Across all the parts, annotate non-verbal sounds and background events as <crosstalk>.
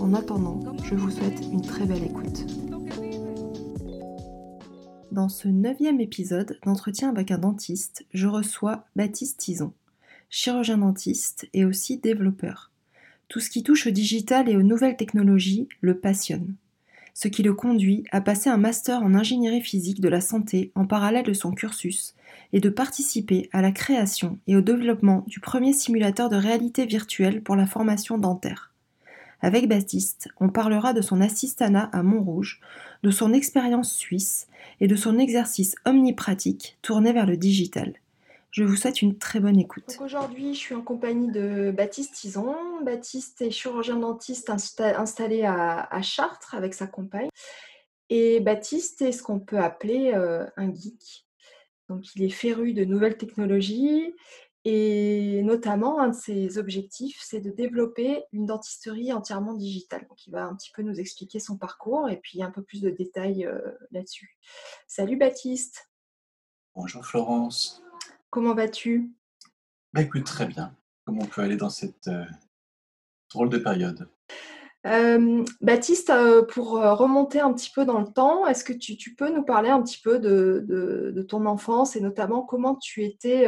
En attendant, je vous souhaite une très belle écoute. Dans ce neuvième épisode d'entretien avec un dentiste, je reçois Baptiste Tison, chirurgien dentiste et aussi développeur. Tout ce qui touche au digital et aux nouvelles technologies le passionne, ce qui le conduit à passer un master en ingénierie physique de la santé en parallèle de son cursus et de participer à la création et au développement du premier simulateur de réalité virtuelle pour la formation dentaire. Avec Baptiste, on parlera de son assistanat à Montrouge, de son expérience suisse et de son exercice omnipratique tourné vers le digital. Je vous souhaite une très bonne écoute. Aujourd'hui, je suis en compagnie de Baptiste Tison. Baptiste est chirurgien dentiste installé à, Chartres avec sa compagne. Et Baptiste est ce qu'on peut appeler euh, un geek. Donc, il est féru de nouvelles technologies et notamment, un de ses objectifs, c'est de développer une dentisterie entièrement digitale. Donc, il va un petit peu nous expliquer son parcours et puis un peu plus de détails euh, là-dessus. Salut Baptiste. Bonjour Florence. Comment vas-tu? Bah, Écoute, très bien. Comment on peut aller dans cette euh, drôle de période? Euh, Baptiste, pour remonter un petit peu dans le temps, est-ce que tu, peux nous parler un petit peu de, ton enfance et notamment comment tu étais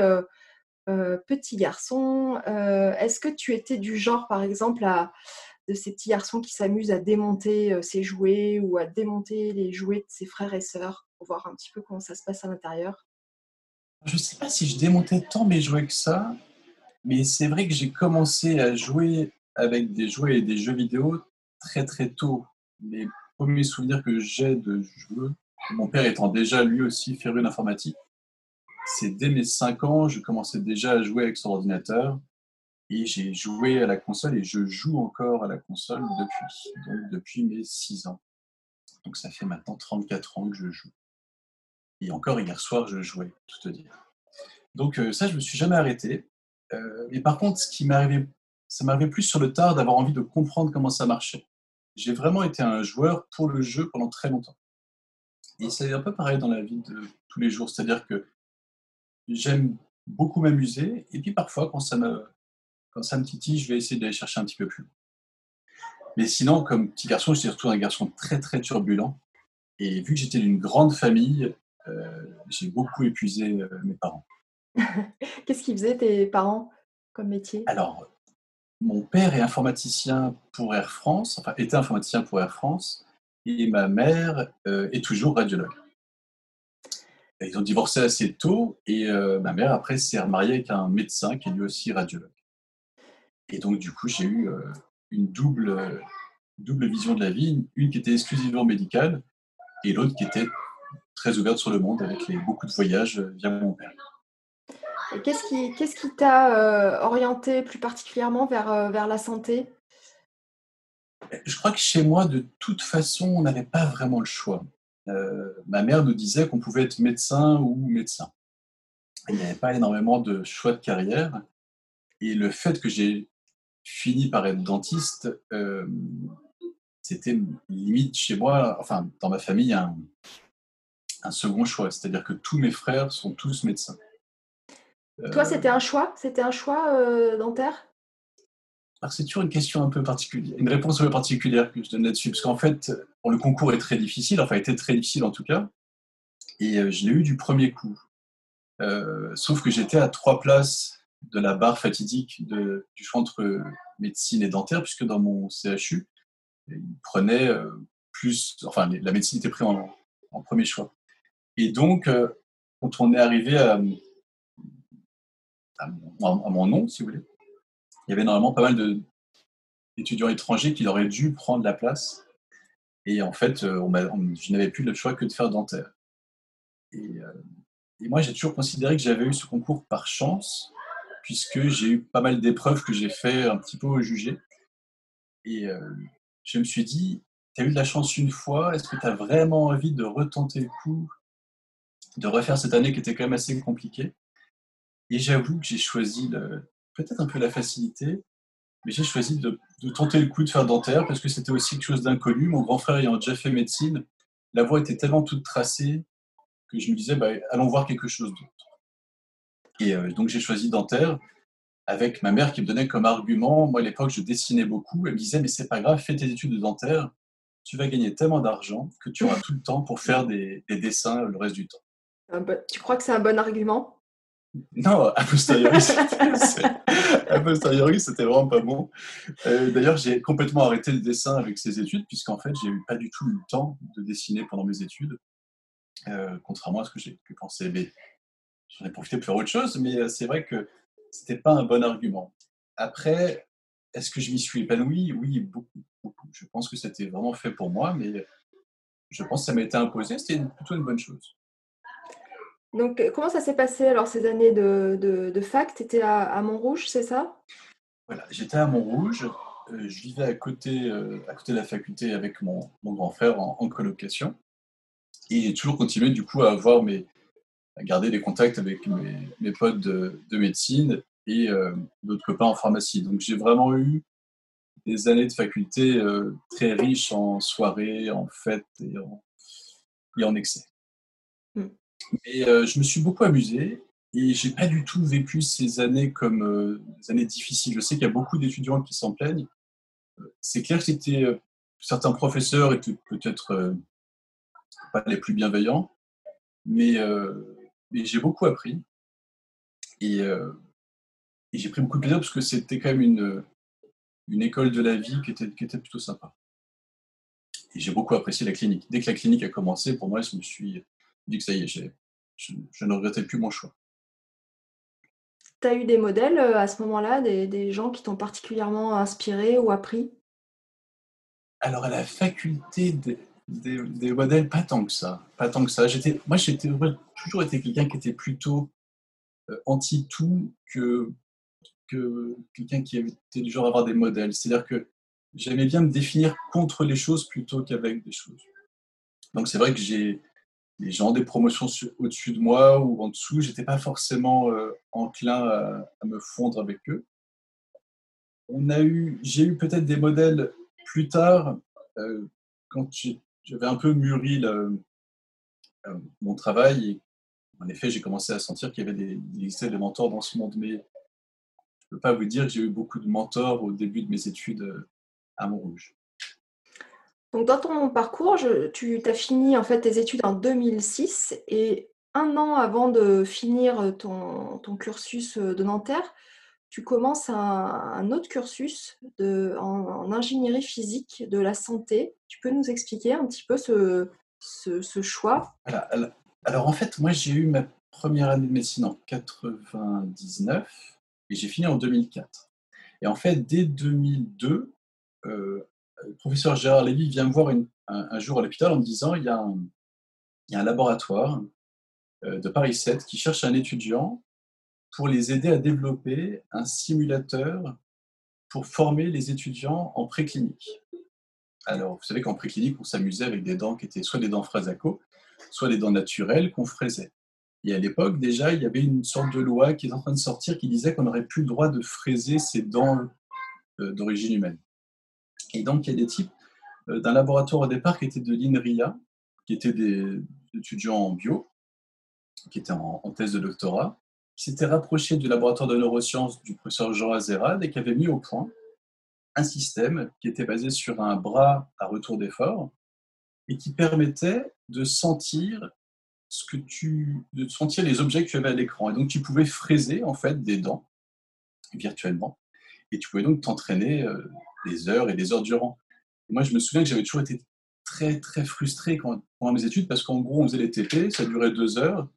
petit garçon, euh, est-ce que tu étais du genre, par exemple, de ces petits garçons qui s'amusent à démonter euh, ses jouets ou à démonter les jouets de ses frères et sœurs pour voir un petit peu comment ça se passe à l'intérieur? Je ne sais pas si je démontais tant mes jouets que ça, mais c'est vrai que j'ai commencé à jouer avec des jouets et des jeux vidéo très très tôt. Les premiers souvenirs que j'ai de jeux, mon père étant déjà lui aussi féru d'informatique, c'est dès mes 5 ans, je commençais déjà à jouer avec son ordinateur et j'ai joué à la console et je joue encore à la console depuis, donc depuis mes 6 ans. Donc ça fait maintenant 34 ans que je joue. Et encore hier soir, je jouais, tout te dire. Donc euh, ça, je me suis jamais arrêté. Euh, mais par contre, ce qui m'arrivait, ça m'arrivait plus sur le tard d'avoir envie de comprendre comment ça marchait. J'ai vraiment été un joueur pour le jeu pendant très longtemps. Et c'est un peu pareil dans la vie de tous les jours, c'est-à-dire que j'aime beaucoup m'amuser. Et puis parfois, quand ça, me, quand ça me titille, je vais essayer d'aller chercher un petit peu plus Mais sinon, comme petit garçon, j'étais surtout un garçon très très turbulent. Et vu que j'étais d'une grande famille, euh, j'ai beaucoup épuisé euh, mes parents. <laughs> Qu'est-ce qu'ils faisaient tes parents comme métier? Alors, mon père est informaticien pour Air France, enfin était informaticien pour Air France, et ma mère euh, est toujours radiologue. Ils ont divorcé assez tôt et euh, ma mère, après, s'est remariée avec un médecin qui est lui aussi radiologue. Et donc, du coup, j'ai eu euh, une double, double vision de la vie, une qui était exclusivement médicale et l'autre qui était très ouverte sur le monde avec beaucoup de voyages euh, via mon père. Qu'est-ce qui t'a orienté plus particulièrement vers, vers la santé? Je crois que chez moi, de toute façon, on n'avait pas vraiment le choix. Euh, ma mère nous disait qu'on pouvait être médecin ou médecin. Il n'y avait pas énormément de choix de carrière. Et le fait que j'ai fini par être dentiste, euh, c'était limite chez moi, enfin dans ma famille, un, un second choix. C'est-à-dire que tous mes frères sont tous médecins. Toi, c'était un choix? C'était un choix euh, dentaire? C'est toujours une question un peu particulière, une réponse un peu particulière que je donne là-dessus, parce qu'en fait, le concours est très difficile, enfin, était très difficile en tout cas, et euh, je l'ai eu du premier coup. Euh, sauf que j'étais à trois places de la barre fatidique du choix entre médecine et dentaire, puisque dans mon CHU, prenait euh, plus, enfin, la médecine était prise en, premier choix. Et donc, quand on est arrivé à, à, mon nom, si vous voulez, il y avait normalement pas mal d'étudiants étrangers qui auraient dû prendre la place. Et en fait, euh, je n'avais plus le choix que de faire dentaire. Et, euh, et moi, j'ai toujours considéré que j'avais eu ce concours par chance, puisque j'ai eu pas mal d'épreuves que j'ai fait un petit peu au jugé. Et, euh, je me suis dit, tu as eu de la chance une fois, est-ce que tu as vraiment envie de retenter le coup, de refaire cette année qui était quand même assez compliquée? Et j'avoue que j'ai choisi peut-être un peu la facilité, mais j'ai choisi de, tenter le coup de faire dentaire parce que c'était aussi quelque chose d'inconnu. Mon grand frère ayant déjà fait médecine, la voie était tellement toute tracée que je me disais, bah, allons voir quelque chose d'autre. Et euh, donc j'ai choisi dentaire avec ma mère qui me donnait comme argument, moi à l'époque je dessinais beaucoup, elle me disait, mais c'est pas grave, fais tes études de dentaire, tu vas gagner tellement d'argent que tu auras tout le temps pour faire des, des dessins le reste du temps. Tu crois que c'est un bon argument? Non, <laughs> a posteriori, c'était vraiment pas bon. Euh, d'ailleurs, j'ai complètement arrêté le dessin avec ces études, puisqu'en fait, j'ai eu pas du tout le temps de dessiner pendant mes études, euh, contrairement à ce que j'ai pu penser. Mais j'en ai profité pour faire autre chose, mais euh, c'est vrai que c'était pas un bon argument. Après, est-ce que je m'y suis épanoui? Oui, beaucoup, beaucoup. Je pense que c'était vraiment fait pour moi, mais je pense que ça m'a été imposé. C'était plutôt une bonne chose. Donc, comment ça s'est passé alors ces années de, de, fac? Tu étais à, Montrouge, c'est ça? Voilà, j'étais à Montrouge. Euh, je vivais à côté, euh, à côté de la faculté avec mon, mon grand frère en, colocation. Et j'ai toujours continué du coup à avoir mes, à garder des contacts avec mes, mes potes de, de, médecine et euh, d'autres copains en pharmacie. Donc j'ai vraiment eu des années de faculté très riches en soirées, en fêtes et en, et en excès. Mais euh, je me suis beaucoup amusé et j'ai pas du tout vécu ces années comme euh, des années difficiles. Je sais qu'il y a beaucoup d'étudiants qui s'en plaignent. Euh, c'est clair que c'était certains professeurs étaient peut-être pas les plus bienveillants, mais, j'ai beaucoup appris et, et j'ai pris beaucoup de plaisir parce que c'était quand même une, une école de la vie qui était, qui était plutôt sympa. Et j'ai beaucoup apprécié la clinique. Dès que la clinique a commencé, pour moi, je me suis dit que ça y est, je, ne regrettais plus mon choix. Tu as eu des modèles euh, à ce moment-là, des, gens qui t'ont particulièrement inspiré ou appris? Alors, à la faculté des, modèles, pas tant que ça. Pas tant que ça. J'étais, moi, j'ai toujours été quelqu'un qui était plutôt euh, anti-tout que, que quelqu'un qui était du genre à avoir des modèles. C'est-à-dire que j'aimais bien me définir contre les choses plutôt qu'avec des choses. Donc, c'est vrai que j'ai les gens des promotions au-dessus de moi ou en dessous, j'étais pas forcément euh, enclin à, me fondre avec eux. On a eu, j'ai eu peut-être des modèles plus tard euh, quand j'avais un peu mûri euh, mon travail. En effet, j'ai commencé à sentir qu'il y avait des, des, des mentors dans ce monde, mais je peux pas vous dire que j'ai eu beaucoup de mentors au début de mes études à Montrouge. Donc, dans ton parcours, tu as fini en fait tes études en 2006 et un an avant de finir ton, cursus de Nanterre, tu commences un, autre cursus en, ingénierie physique de la santé. Tu peux nous expliquer un petit peu ce, ce, choix? Alors, en fait, moi j'ai eu ma première année de médecine en 99 et j'ai fini en 2004. Et en fait, dès 2002, le professeur Gérard Lévy vient me voir un, jour à l'hôpital en me disant il y a un, laboratoire euh, de Paris 7 qui cherche un étudiant pour les aider à développer un simulateur pour former les étudiants en préclinique. Alors, vous savez qu'en préclinique, on s'amusait avec des dents qui étaient soit des dents frasaco, soit des dents naturelles qu'on fraisait. Et à l'époque, déjà, il y avait une sorte de loi qui est en train de sortir qui disait qu'on n'aurait plus le droit de fraiser ces dents euh, d'origine humaine. Et donc, il y a des types euh, d'un laboratoire au départ qui était de l'INRIA, qui étaient des étudiants en bio, qui étaient en, thèse de doctorat, qui s'étaient rapprochés du laboratoire de neurosciences du professeur Jean Azerad et qui avaient mis au point un système qui était basé sur un bras à retour d'effort et qui permettait de sentir ce que tu, de sentir les objets que tu avais à l'écran. Et donc, tu pouvais fraiser en fait des dents virtuellement. Et tu pouvais donc t'entraîner euh, des heures et des heures durant. moi, je me souviens que j'avais toujours été très, très frustré quand, pendant mes études parce qu'en gros, on faisait les TP, ça durait deux heures.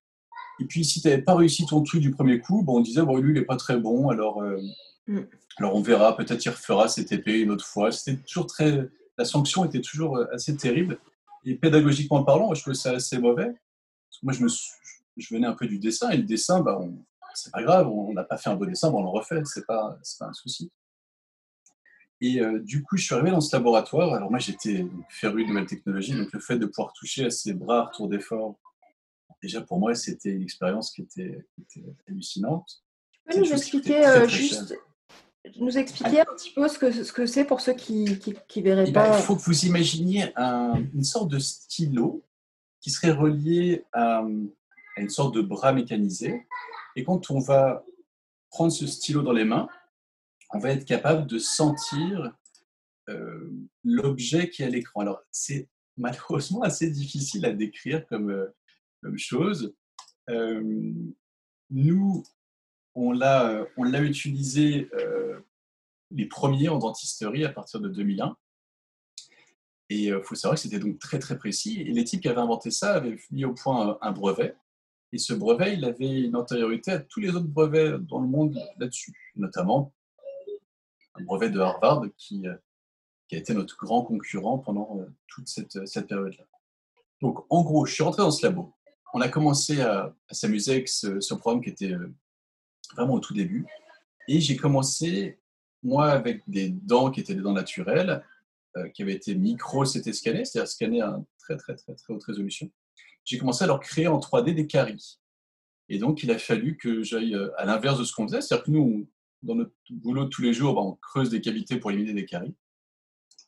Et puis, si tu n'avais pas réussi ton truc du premier coup, bon, on disait, bon, lui, il n'est pas très bon, alors, euh, mm. alors on verra, peut-être il refera ses TP une autre fois. C'était toujours très. La sanction était toujours euh, assez terrible. Et pédagogiquement parlant, je trouvais ça assez mauvais. Moi, je, me je venais un peu du dessin, et le dessin, bah, c'est pas grave, on n'a pas fait un beau dessin, on le refait, c'est pas, pas un souci. Et euh, du coup, je suis arrivé dans ce laboratoire. Alors moi, j'étais féru de nouvelles technologies, donc le fait de pouvoir toucher à ces bras retour d'effort, déjà pour moi, c'était une expérience qui était, hallucinante. Tu peux nous expliquer euh, juste, nous expliquer un petit peu ce que ce que c'est pour ceux qui qui, verraient eh ben, pas? il faut que vous imaginiez une sorte de stylo qui serait relié à, une sorte de bras mécanisé. Et quand on va prendre ce stylo dans les mains, on va être capable de sentir euh, l'objet qui est à l'écran. Alors, c'est malheureusement <laughs> assez difficile à décrire comme, euh, chose. Euh, nous, on l'a utilisé les premiers en dentisterie à partir de 2001. Et il faut savoir que c'était donc très très précis. Et les types qui avaient inventé ça avaient mis au point un brevet. Et ce brevet, il avait une antériorité à tous les autres brevets dans le monde là-dessus, notamment un brevet de Harvard qui, euh, qui a été notre grand concurrent pendant euh, toute cette, cette période-là. Donc, en gros, je suis rentré dans ce labo. On a commencé à, s'amuser avec ce, ce, programme qui était euh, vraiment au tout début. Et j'ai commencé, moi, avec des dents qui étaient des dents naturelles, qui avaient été micro-CT scannées, c'est-à-dire scannées à très, très, très, très haute résolution. J'ai commencé à leur créer en 3D des caries. Et donc, il a fallu que j'aille à l'inverse de ce qu'on faisait. C'est-à-dire que nous, dans notre boulot de tous les jours, bah, on creuse des cavités pour éliminer des caries.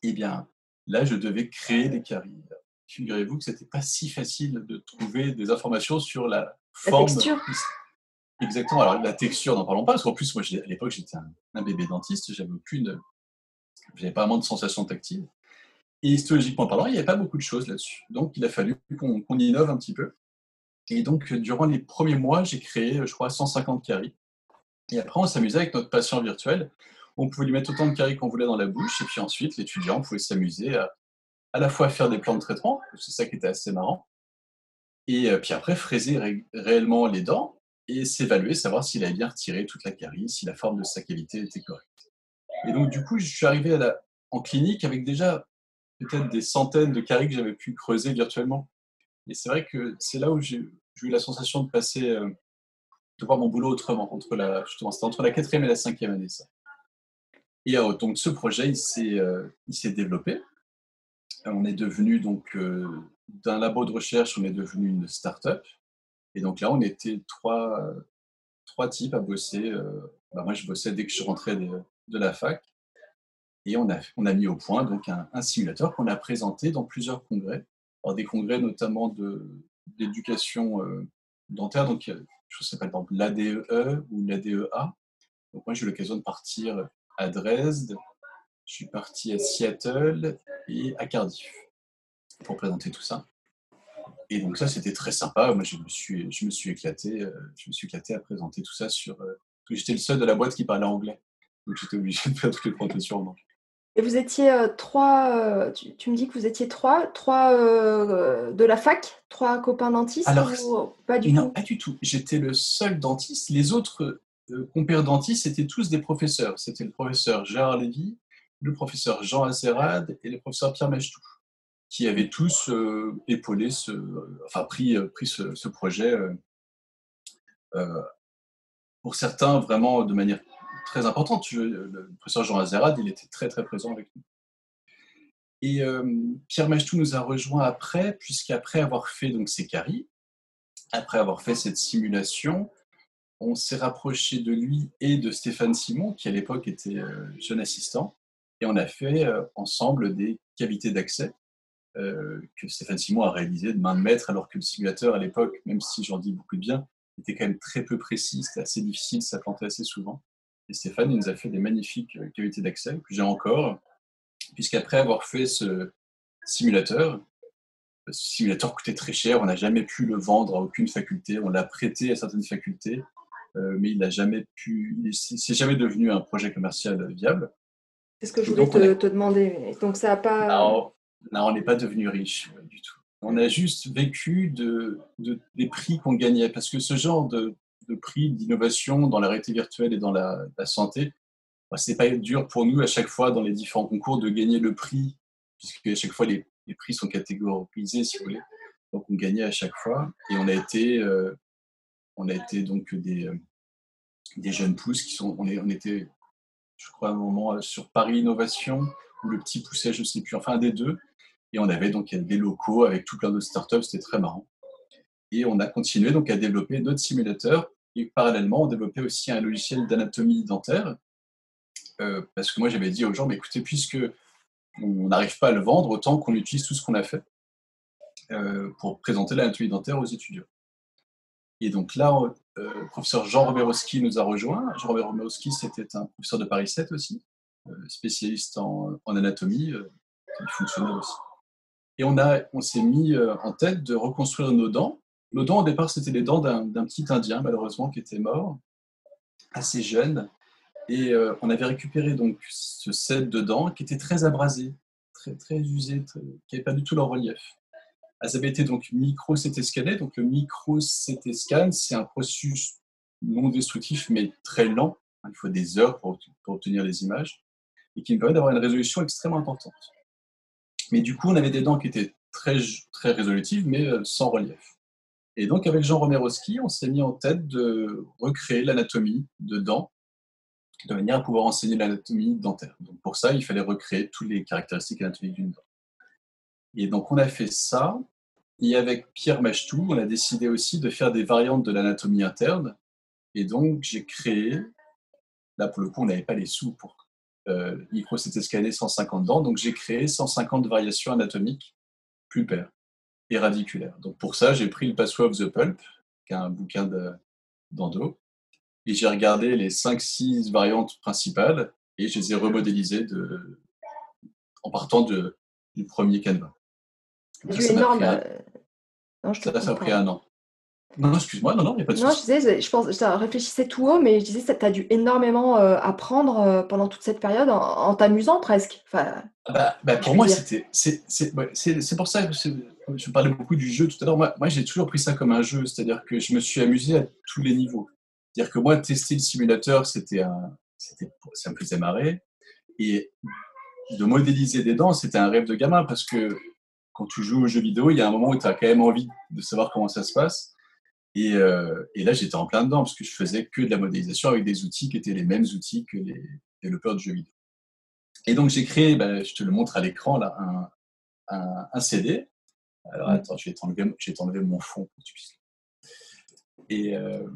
Eh bien, là, je devais créer des caries. Figurez-vous que ce n'était pas si facile de trouver des informations sur la forme. La texture. Exactement. Alors, la texture, n'en parlons pas, parce qu'en plus, moi, à l'époque, j'étais un, bébé dentiste, j'avais aucune. J'avais pas vraiment de sensation tactile. Et histologiquement parlant, il n'y avait pas beaucoup de choses là-dessus. Donc, il a fallu qu'on innove un petit peu. Et donc, durant les premiers mois, j'ai créé, je crois, 150 caries. Et après, on s'amusait avec notre patient virtuel. On pouvait lui mettre autant de caries qu'on voulait dans la bouche. Et puis ensuite, l'étudiant pouvait s'amuser à à la fois faire des plans de traitement, c'est ça qui était assez marrant, et euh, puis après fraiser réellement les dents et s'évaluer, savoir s'il avait bien retiré toute la carie, si la forme de sa cavité était correcte. Et donc du coup, je suis arrivé en clinique avec déjà peut-être des centaines de caries que j'avais pu creuser virtuellement. Et c'est vrai que c'est là où j'ai eu la sensation de passer euh, de voir mon boulot autrement. Entre la, c'était entre la quatrième et la cinquième année, ça. Et euh, donc, ce projet, il s'est, euh, il s'est développé. On est devenu, donc, euh, d'un labo de recherche, on est devenu une start-up. Et donc là, on était trois, trois types à bosser. Bah, moi, je bossais dès que je rentrais de, de, la fac. Et on a, on a mis au point donc un, un simulateur qu'on a présenté dans plusieurs congrès. Alors, des congrès notamment de, d'éducation dentaire. Donc, sais pas, par exemple, l'ADEE ou l'ADEA. Donc moi, j'ai eu l'occasion de partir à Dresde, je suis parti à Seattle et à Cardiff pour présenter tout ça. Et donc ça, c'était très sympa. Moi, je me suis, je me suis éclaté, euh, je me suis éclaté à présenter tout ça sur. Euh, j'étais le seul de la boîte qui parlait anglais, donc j'étais obligé de faire toutes les présentations en anglais. Et vous étiez euh, trois, euh, tu, me dis que vous étiez trois, trois euh, de la fac, trois copains dentistes Alors, pas du non, pas du tout. J'étais le seul dentiste. Les autres compères dentistes étaient tous des professeurs. C'était le professeur Gérard Lévy, le professeur Jean Azerad et le professeur Pierre Mechtou, qui avaient tous épaulé ce, enfin pris, pris ce, ce projet. pour certains, vraiment de manière très importante. Le professeur Jean Azerad, il était très très présent avec nous. Et euh, Pierre Machtou nous a rejoint après, puisqu'après avoir fait donc ces caries, après avoir fait cette simulation, on s'est rapproché de lui et de Stéphane Simon, qui à l'époque était euh, jeune assistant, et on a fait euh, ensemble des cavités d'accès que Stéphane Simon a réalisé de main de maître, alors que le simulateur à l'époque, même si j'en dis beaucoup de bien, était quand même très peu précis, c'était assez difficile, ça plantait assez souvent. Et Stéphane il nous a fait des magnifiques euh, cavités d'accès que j'ai encore, puisqu'après avoir fait ce simulateur, ce simulateur coûtait très cher, on n'a jamais pu le vendre à aucune faculté, on l'a prêté à certaines facultés, euh, mais il n'a jamais pu, c'est jamais devenu un projet commercial viable. C'est ce que je voulais te, demander. Donc ça pas. Non, on n'est pas devenu riche euh, du tout. On a juste vécu de, de des prix qu'on gagnait, parce que ce genre de, de prix d'innovation dans la réalité virtuelle et dans la, santé, bah, c'est pas dur pour nous à chaque fois dans les différents concours de gagner le prix, puisque à chaque fois les, prix sont catégorisés, si vous voulez. Donc on gagnait à chaque fois et on a été, euh, on a été donc des, euh, des jeunes pousses qui sont, on, est, on était je crois, à un moment sur Paris Innovation, ou le petit poussait, je ne sais plus, enfin des deux. Et on avait donc des locaux avec tout plein de startups, c'était très marrant. Et on a continué donc à développer notre simulateur. Et parallèlement, on développait aussi un logiciel d'anatomie dentaire. Euh, parce que moi, j'avais dit aux gens, mais écoutez, puisque on n'arrive pas à le vendre, autant qu'on utilise tout ce qu'on a fait euh, pour présenter l'anatomie dentaire aux étudiants. Et donc là, euh, le professeur Jean Romerowski nous a rejoint. Jean Romerowski, c'était un professeur de Paris 7 aussi, spécialiste en, anatomie, fonctionnel aussi. Et on, on s'est mis en tête de reconstruire nos dents nos dents, au départ, c'était les dents d'un petit Indien, malheureusement, qui était mort, assez jeune. Et euh, on avait récupéré donc ce set de dents qui était très abrasé, très, très usé, qui n'avait pas du tout leur relief. Elles avaient été donc micro-CT scannées. Donc le micro-CT scan, c'est un processus non destructif, mais très lent. Il faut des heures pour, obtenir les images et qui me permet d'avoir une résolution extrêmement importante. Mais du coup, on avait des dents qui étaient très, très résolutives, mais euh, sans relief. Et donc, avec Jean Romerowski, on s'est mis en tête de recréer l'anatomie de dents de manière à pouvoir enseigner l'anatomie dentaire. Donc, pour ça, il fallait recréer toutes les caractéristiques anatomiques d'une dent. Et donc, on a fait ça. Et avec Pierre Machtou, on a décidé aussi de faire des variantes de l'anatomie interne. Et donc, j'ai créé, là pour le coup, on n'avait pas les sous pour euh, micro-CT scanner 150 dents, donc j'ai créé 150 variations anatomiques pulpaires et radiculaire. Donc pour ça, j'ai pris le Password of the Pulp, qui est un bouquin d'endo, et j'ai regardé les 5-6 variantes principales et je les ai remodélisées de, en partant de, du premier canevas. C'est énorme. Euh, non, je ça, ça a pris un an. Non, excuse-moi, non, non, il n'y a pas de Non, je disais, je, pense, je réfléchissais tout haut, mais je disais, tu as dû énormément euh, apprendre euh, pendant toute cette période en, t'amusant presque. Enfin, ah bah, bah, pour moi, c'était, c'est, pour ça que je parlais beaucoup du jeu tout à l'heure. Moi, j'ai toujours pris ça comme un jeu, c'est-à-dire que je me suis amusé à tous les niveaux. C'est-à-dire que moi, tester le simulateur, c'était un, ça me faisait marrer. Et de modéliser des dents, c'était un rêve de gamin parce que quand tu joues aux jeux vidéo, il y a un moment où tu as quand même envie de savoir comment ça se passe. Euh, et, là, j'étais en plein dedans parce que je faisais que de la modélisation avec des outils qui étaient les mêmes outils que les développeurs de jeux vidéo. Et donc, j'ai créé, ben, je te le montre à l'écran, là, un, CD. Alors, attends, je vais t'enlever mon fond pour que tu puisses. Et, euh,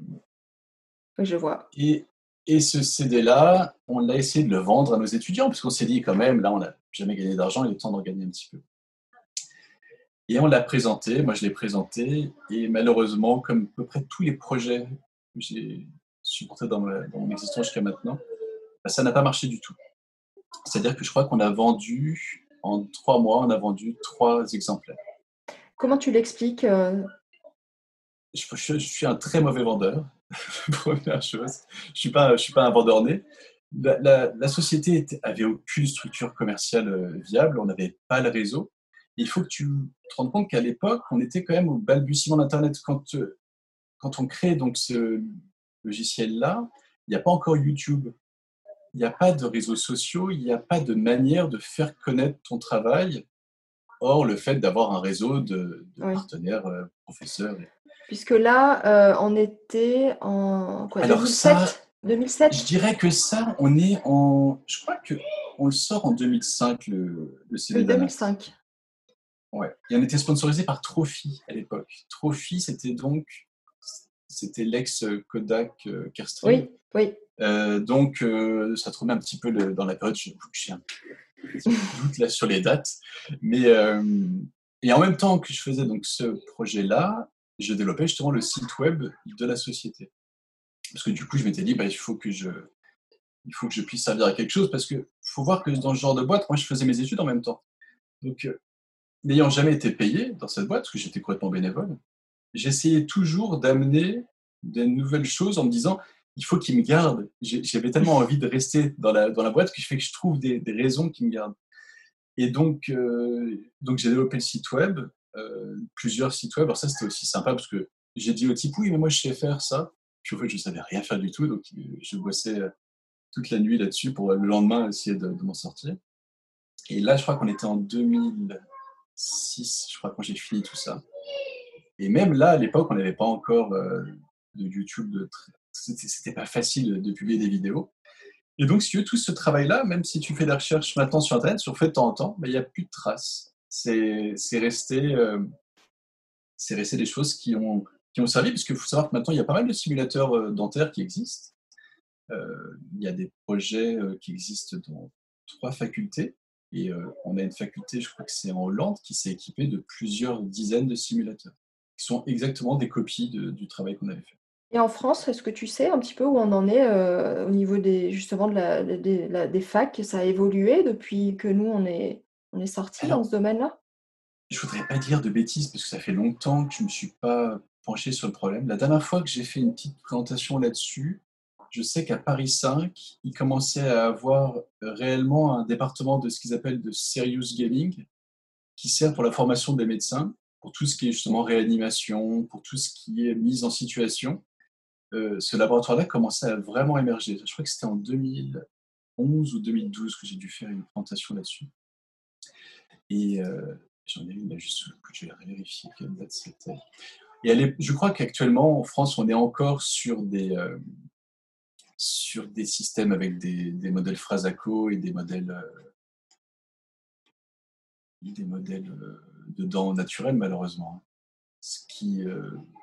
je vois. Et, et ce CD-là, on a essayé de le vendre à nos étudiants parce qu'on s'est dit quand même, là, on n'a jamais gagné d'argent, il est temps d'en gagner un petit peu. Et on l'a présenté, moi je l'ai présenté, et malheureusement, comme à peu près tous les projets que j'ai supportés dans, mon existence jusqu'à maintenant, bah, ça n'a pas marché du tout. C'est-à-dire que je crois qu'on a vendu, en trois mois, on a vendu trois exemplaires. Comment tu l'expliques euh? je, suis un très mauvais vendeur, <laughs> première chose. Je ne suis, pas, un vendeur né. La, société avait aucune structure commerciale euh, viable, on n'avait pas le réseau il faut que tu te rendes compte qu'à l'époque, on était quand même au balbutiement d'Internet. Quand, euh, quand on crée donc ce logiciel-là, il n'y a pas encore YouTube. Il n'y a pas de réseaux sociaux, il n'y a pas de manière de faire connaître ton travail. Or, le fait d'avoir un réseau de, partenaires, euh, professeurs. Puisque là, euh, on était en quoi, 2007, 2007 Je dirais que ça, on est en. Je crois qu'on le sort en 2005, le, le CD. 2005. Ouais. Et on était sponsorisé par Trophy à l'époque. Trophy, c'était donc c'était l'ex Kodak euh, Kerstin. Oui, oui. Euh, donc, euh, ça trouvait un petit peu dans la période. Je, suis un là sur les dates, mais et en même temps que je faisais donc ce projet-là, je développais justement le site web de la société. Parce que du coup, je m'étais dit, bah, il faut que je il faut que je puisse servir à quelque chose parce que faut voir que dans ce genre de boîte, moi, je faisais mes études en même temps. Donc, n'ayant jamais été payé dans cette boîte, parce que j'étais complètement bénévole, j'essayais toujours d'amener des nouvelles choses en me disant il faut qu'ils me gardent. J'avais tellement envie de rester dans la, dans la boîte que je fais que je trouve des, raisons qui me gardent. Et donc, euh, donc j'ai développé le site web, euh, plusieurs sites web. Alors ça, c'était aussi sympa parce que j'ai dit au type oui, mais moi je sais faire ça. Puis en fait, je ne savais rien faire du tout, donc euh, je bossais toute la nuit là-dessus pour le lendemain essayer de, m'en sortir. Et là, je crois qu'on était en 2000, 6, je crois, quand j'ai fini tout ça. Et même là, à l'époque, on n'avait pas encore de YouTube. De C'était pas facile de, publier des vidéos. Et donc, si tu veux, tout ce travail-là, même si tu fais des recherches maintenant sur Internet, sur fait de temps en temps, ben, il n'y a plus de traces. C'est resté, euh, resté des choses qui ont, qui ont servi, parce qu'il faut savoir que maintenant, il y a pas mal de simulateurs euh, dentaires qui existent. Euh, il y a des projets qui existent dans trois facultés. Et on a une faculté, je crois que c'est en Hollande, qui s'est équipée de plusieurs dizaines de simulateurs, qui sont exactement des copies du travail qu'on avait fait. Et en France, est-ce que tu sais un petit peu où on en est au niveau des, justement de la, des facs? Ça a évolué depuis que nous, on est, on est sortis dans ce domaine-là? Je voudrais pas dire de bêtises parce que ça fait longtemps que je ne me suis pas penché sur le problème. La dernière fois que j'ai fait une petite présentation là-dessus, je sais qu'à Paris 5, ils commençaient à avoir réellement un département de ce qu'ils appellent de serious gaming, qui sert pour la formation des médecins, pour tout ce qui est justement réanimation, pour tout ce qui est mise en situation. Euh, ce laboratoire-là commençait à vraiment émerger. Je crois que c'était en 2011 ou 2012 que j'ai dû faire une présentation là-dessus. Et euh, j'en ai une là juste sous le je vais vérifier quelle date c'était. Et je crois qu'actuellement, en France, on est encore sur des, euh, sur des systèmes avec des, modèles Frasaco et des modèles, euh, des modèles de dents naturelles, malheureusement. Hein. Ce, qui,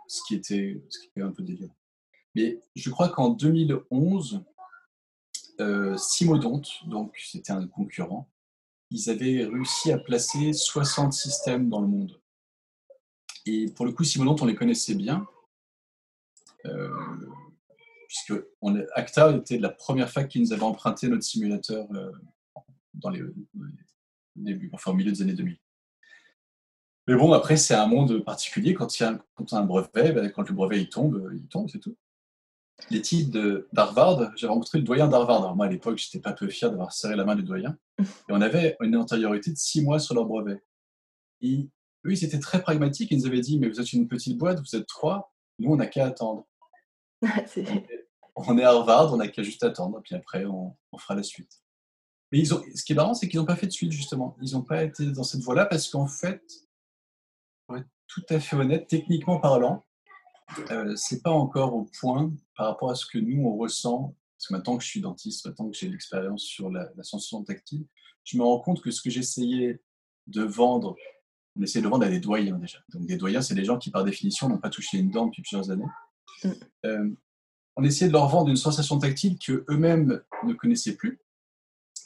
ce, qui était, ce qui un peu délirant. Mais je crois qu'en 2011, Simodonte, donc c'était un concurrent, ils avaient réussi à placer 60 systèmes dans le monde. Et pour le coup, Simodonte, on les connaissait bien, euh, puisque on, Acta était la première fac qui nous avait emprunté notre simulateur euh, dans les, enfin au milieu des années 2000. Mais bon, après, c'est un monde particulier. Quand il y a, quand un brevet, ben, quand le brevet il tombe, il tombe, c'est tout les types d'Harvard, j'avais rencontré le doyen d'Harvard. moi, à l'époque, j'étais pas peu fier d'avoir serré la main du doyen. Et on avait une antériorité de six mois sur leur brevet. Et eux, ils étaient très pragmatiques. Ils nous avaient dit, mais vous êtes une petite boîte, vous êtes trois, nous, on n'a qu'à attendre. <laughs> on est à Harvard, on n'a qu'à juste attendre, puis après, on, fera la suite. Mais ils ont, ce qui est marrant, c'est qu'ils n'ont pas fait de suite, justement. Ils n'ont pas été dans cette voie-là parce qu'en fait, pour être tout à fait honnête, techniquement parlant, euh, c'est pas encore au point par rapport à ce que nous on ressent. Parce que maintenant que je suis dentiste, maintenant que j'ai l'expérience sur la, sensation tactile, je me rends compte que ce que j'essayais de vendre, on essayait de vendre à des doyens déjà. Donc des doyens, c'est des gens qui par définition n'ont pas touché une dent depuis plusieurs années. Mm. Euh, on essayait de leur vendre une sensation tactile que eux-mêmes ne connaissaient plus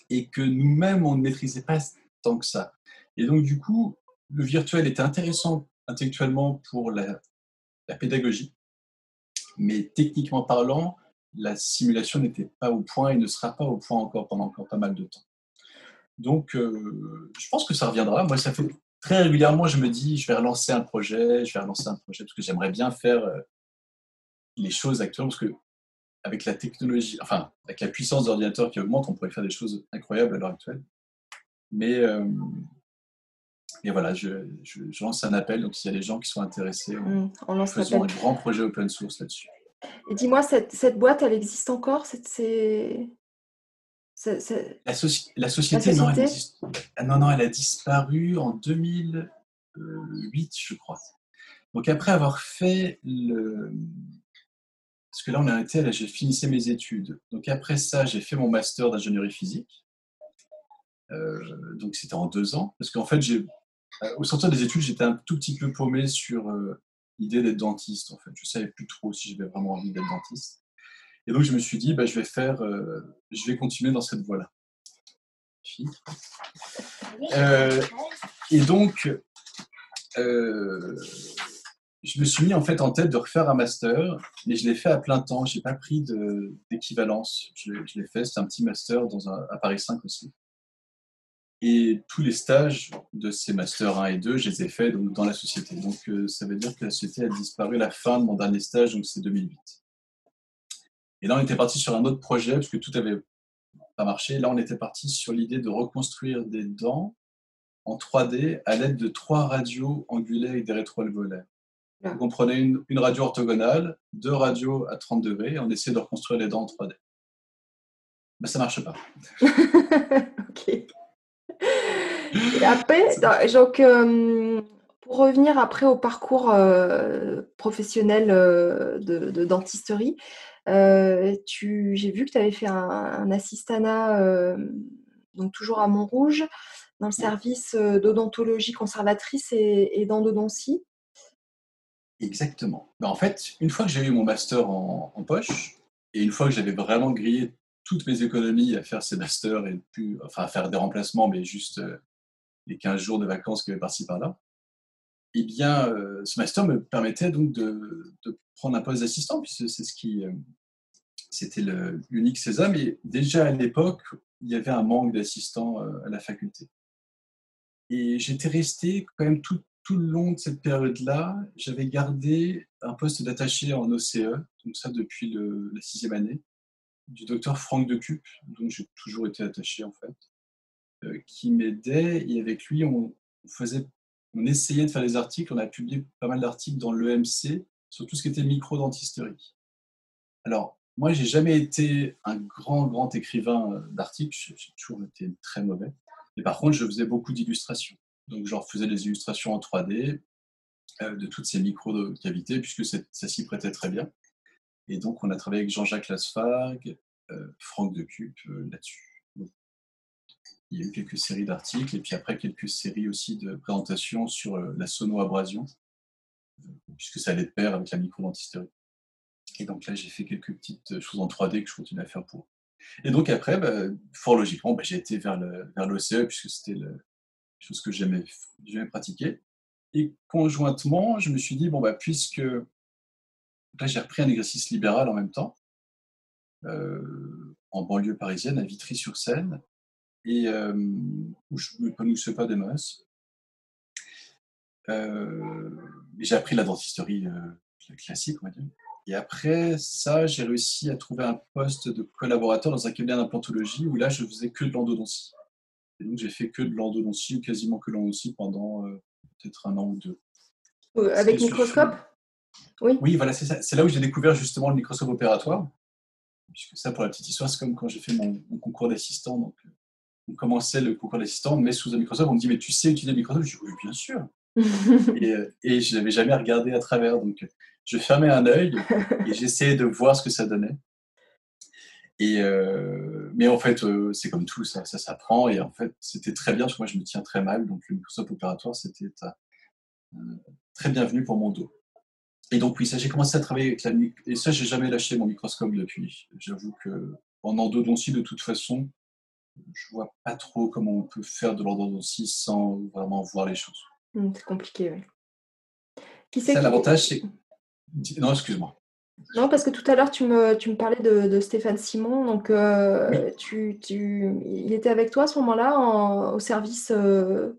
et que nous-mêmes on ne maîtrisait pas tant que ça. Et donc du coup, le virtuel était intéressant intellectuellement pour la, la pédagogie. Mais techniquement parlant, la simulation n'était pas au point et ne sera pas au point encore pendant encore pas mal de temps. Donc, euh, je pense que ça reviendra. Moi, ça fait très régulièrement, je me dis, je vais relancer un projet, je vais relancer un projet, parce que j'aimerais bien faire euh, les choses actuellement, parce que avec la technologie, enfin, avec la puissance d'ordinateur qui augmente, on pourrait faire des choses incroyables à l'heure actuelle. Mais euh, et voilà, je, lance un appel. Donc, s'il y a des gens qui sont intéressés, mmh, on, lance faisons un grand projet open source là-dessus. Et dis-moi, cette, cette, boîte, elle existe encore? C'est, La, la, société, non, elle ah, non, non, elle a disparu en 2008, je crois. Donc, après avoir fait le. Parce que là, on a été, là, j'ai finissé mes études. Donc, après ça, j'ai fait mon master d'ingénierie physique. Euh, donc, c'était en deux ans. Parce qu'en fait, j'ai au sortir des études, j'étais un tout petit peu paumé sur euh, l'idée d'être dentiste. En fait, je savais plus trop si j'avais vraiment envie d'être dentiste. Et donc, je me suis dit, bah, je vais faire, euh, je vais continuer dans cette voie-là. et donc, je me suis mis en fait en tête de refaire un master, mais je l'ai fait à plein temps. J'ai pas pris d'équivalence. Je, l'ai fait, c'est un petit master dans un, à Paris 5 aussi. Et tous les stages de ces masters 1 et 2, je les ai faits donc, dans la société. Donc euh, ça veut dire que la société a disparu à la fin de mon dernier stage, donc c'est 2008. Et là, on était parti sur un autre projet, parce que tout avait pas marché. Là, on était parti sur l'idée de reconstruire des dents en 3D à l'aide de trois radios angulaires et des rétrovolets. Donc on prenait une, radio orthogonale, deux radios à 30 degrés, et on essayait de reconstruire les dents en 3D. Mais ça ne marche pas. <laughs> ok. Et après, donc, euh, pour revenir après au parcours euh, professionnel euh, de, dentisterie, J'ai vu que tu avais fait un, un assistanat, donc toujours à Montrouge, dans le service d'odontologie conservatrice et, et d'endodontie. Exactement. Ben, en fait, une fois que j'ai eu mon master en, poche, et une fois que j'avais vraiment grillé toutes mes économies à faire ces masters et enfin à faire des remplacements, mais juste euh, les 15 jours de vacances qui avaient par-ci par-là, eh bien, euh, ce master me permettait donc de, prendre un poste d'assistant, puisque c'est ce qui, euh, c'était l'unique sésame. Et déjà à l'époque, il y avait un manque d'assistants à la faculté. Et j'étais resté quand même tout, tout le long de cette période-là, j'avais gardé un poste d'attaché en OCE, donc ça depuis la sixième année, du docteur Franck Decup, dont j'ai toujours été attaché en fait, euh, qui m'aidait et avec lui on, faisait, on essayait de faire des articles, on a publié pas mal d'articles dans l'EMC sur tout ce qui était micro-dentisterie. Alors, moi, j'ai jamais été un grand, grand écrivain euh, d'articles, j'ai toujours été très mauvais. Mais par contre, je faisais beaucoup d'illustrations. Donc, j'en faisais des illustrations en 3D euh, de toutes ces micro-cavités, puisque ça s'y prêtait très bien. Et donc, on a travaillé avec Jean-Jacques Lasfargue, euh, Franck Decup euh, là-dessus. Il y a eu quelques séries d'articles, et puis après, quelques séries aussi de présentations sur la sono-abrasion, puisque ça allait de pair avec la micro-dentisterie. Et donc là, j'ai fait quelques petites choses en 3D que je continue à faire pour. Et donc après, bah, fort logiquement, bah, j'ai été vers l'OCE, puisque c'était le, chose que j'aimais pratiquer. Et conjointement, je me suis dit, bon, bah, puisque là, j'ai repris un exercice libéral en même temps, euh, en banlieue parisienne, à Vitry-sur-Seine, et euh, où je ne m'épanouissais pas des masses. Euh, j'ai appris la dentisterie classique, on va dire. Et après ça, j'ai réussi à trouver un poste de collaborateur dans un cabinet d'implantologie où là, je faisais que de l'endodontie. Et donc, j'ai fait que de l'endodontie, ou quasiment que de l'endodontie pendant euh, peut-être un an ou deux. Euh, avec microscope? Oui. Oui, voilà, c'est ça. C'est là où j'ai découvert justement le microscope opératoire. Puisque ça, pour la petite histoire, c'est comme quand j'ai fait mon, concours d'assistant. Donc, euh, on commençait le concours d'assistant, mais sous un microscope, on me dit Mais tu sais utiliser le microscope Je dis Oui, bien sûr. <laughs> et, et je n'avais jamais regardé à travers. Donc, je fermais un œil <laughs> et j'essayais de voir ce que ça donnait. Et, euh, mais en fait, euh, c'est comme tout, ça, ça s'apprend. Et en fait, c'était très bien, parce que moi, je me tiens très mal. Donc, le microscope opératoire, c'était euh, très bienvenu pour mon dos. Et donc, oui, ça, j'ai commencé à travailler avec la Et ça, j'ai jamais lâché mon microscope depuis. J'avoue que en endodontie, de toute façon, je vois pas trop comment on peut faire de l'endodontie sans vraiment voir les choses. Mmh, c'est compliqué, oui. Qui ça, l'avantage, c'est. Non, excuse-moi. Non, parce que tout à l'heure, tu me, tu me parlais de, Stéphane Simon. Donc, euh, tu, tu, il était avec toi à ce moment-là au service euh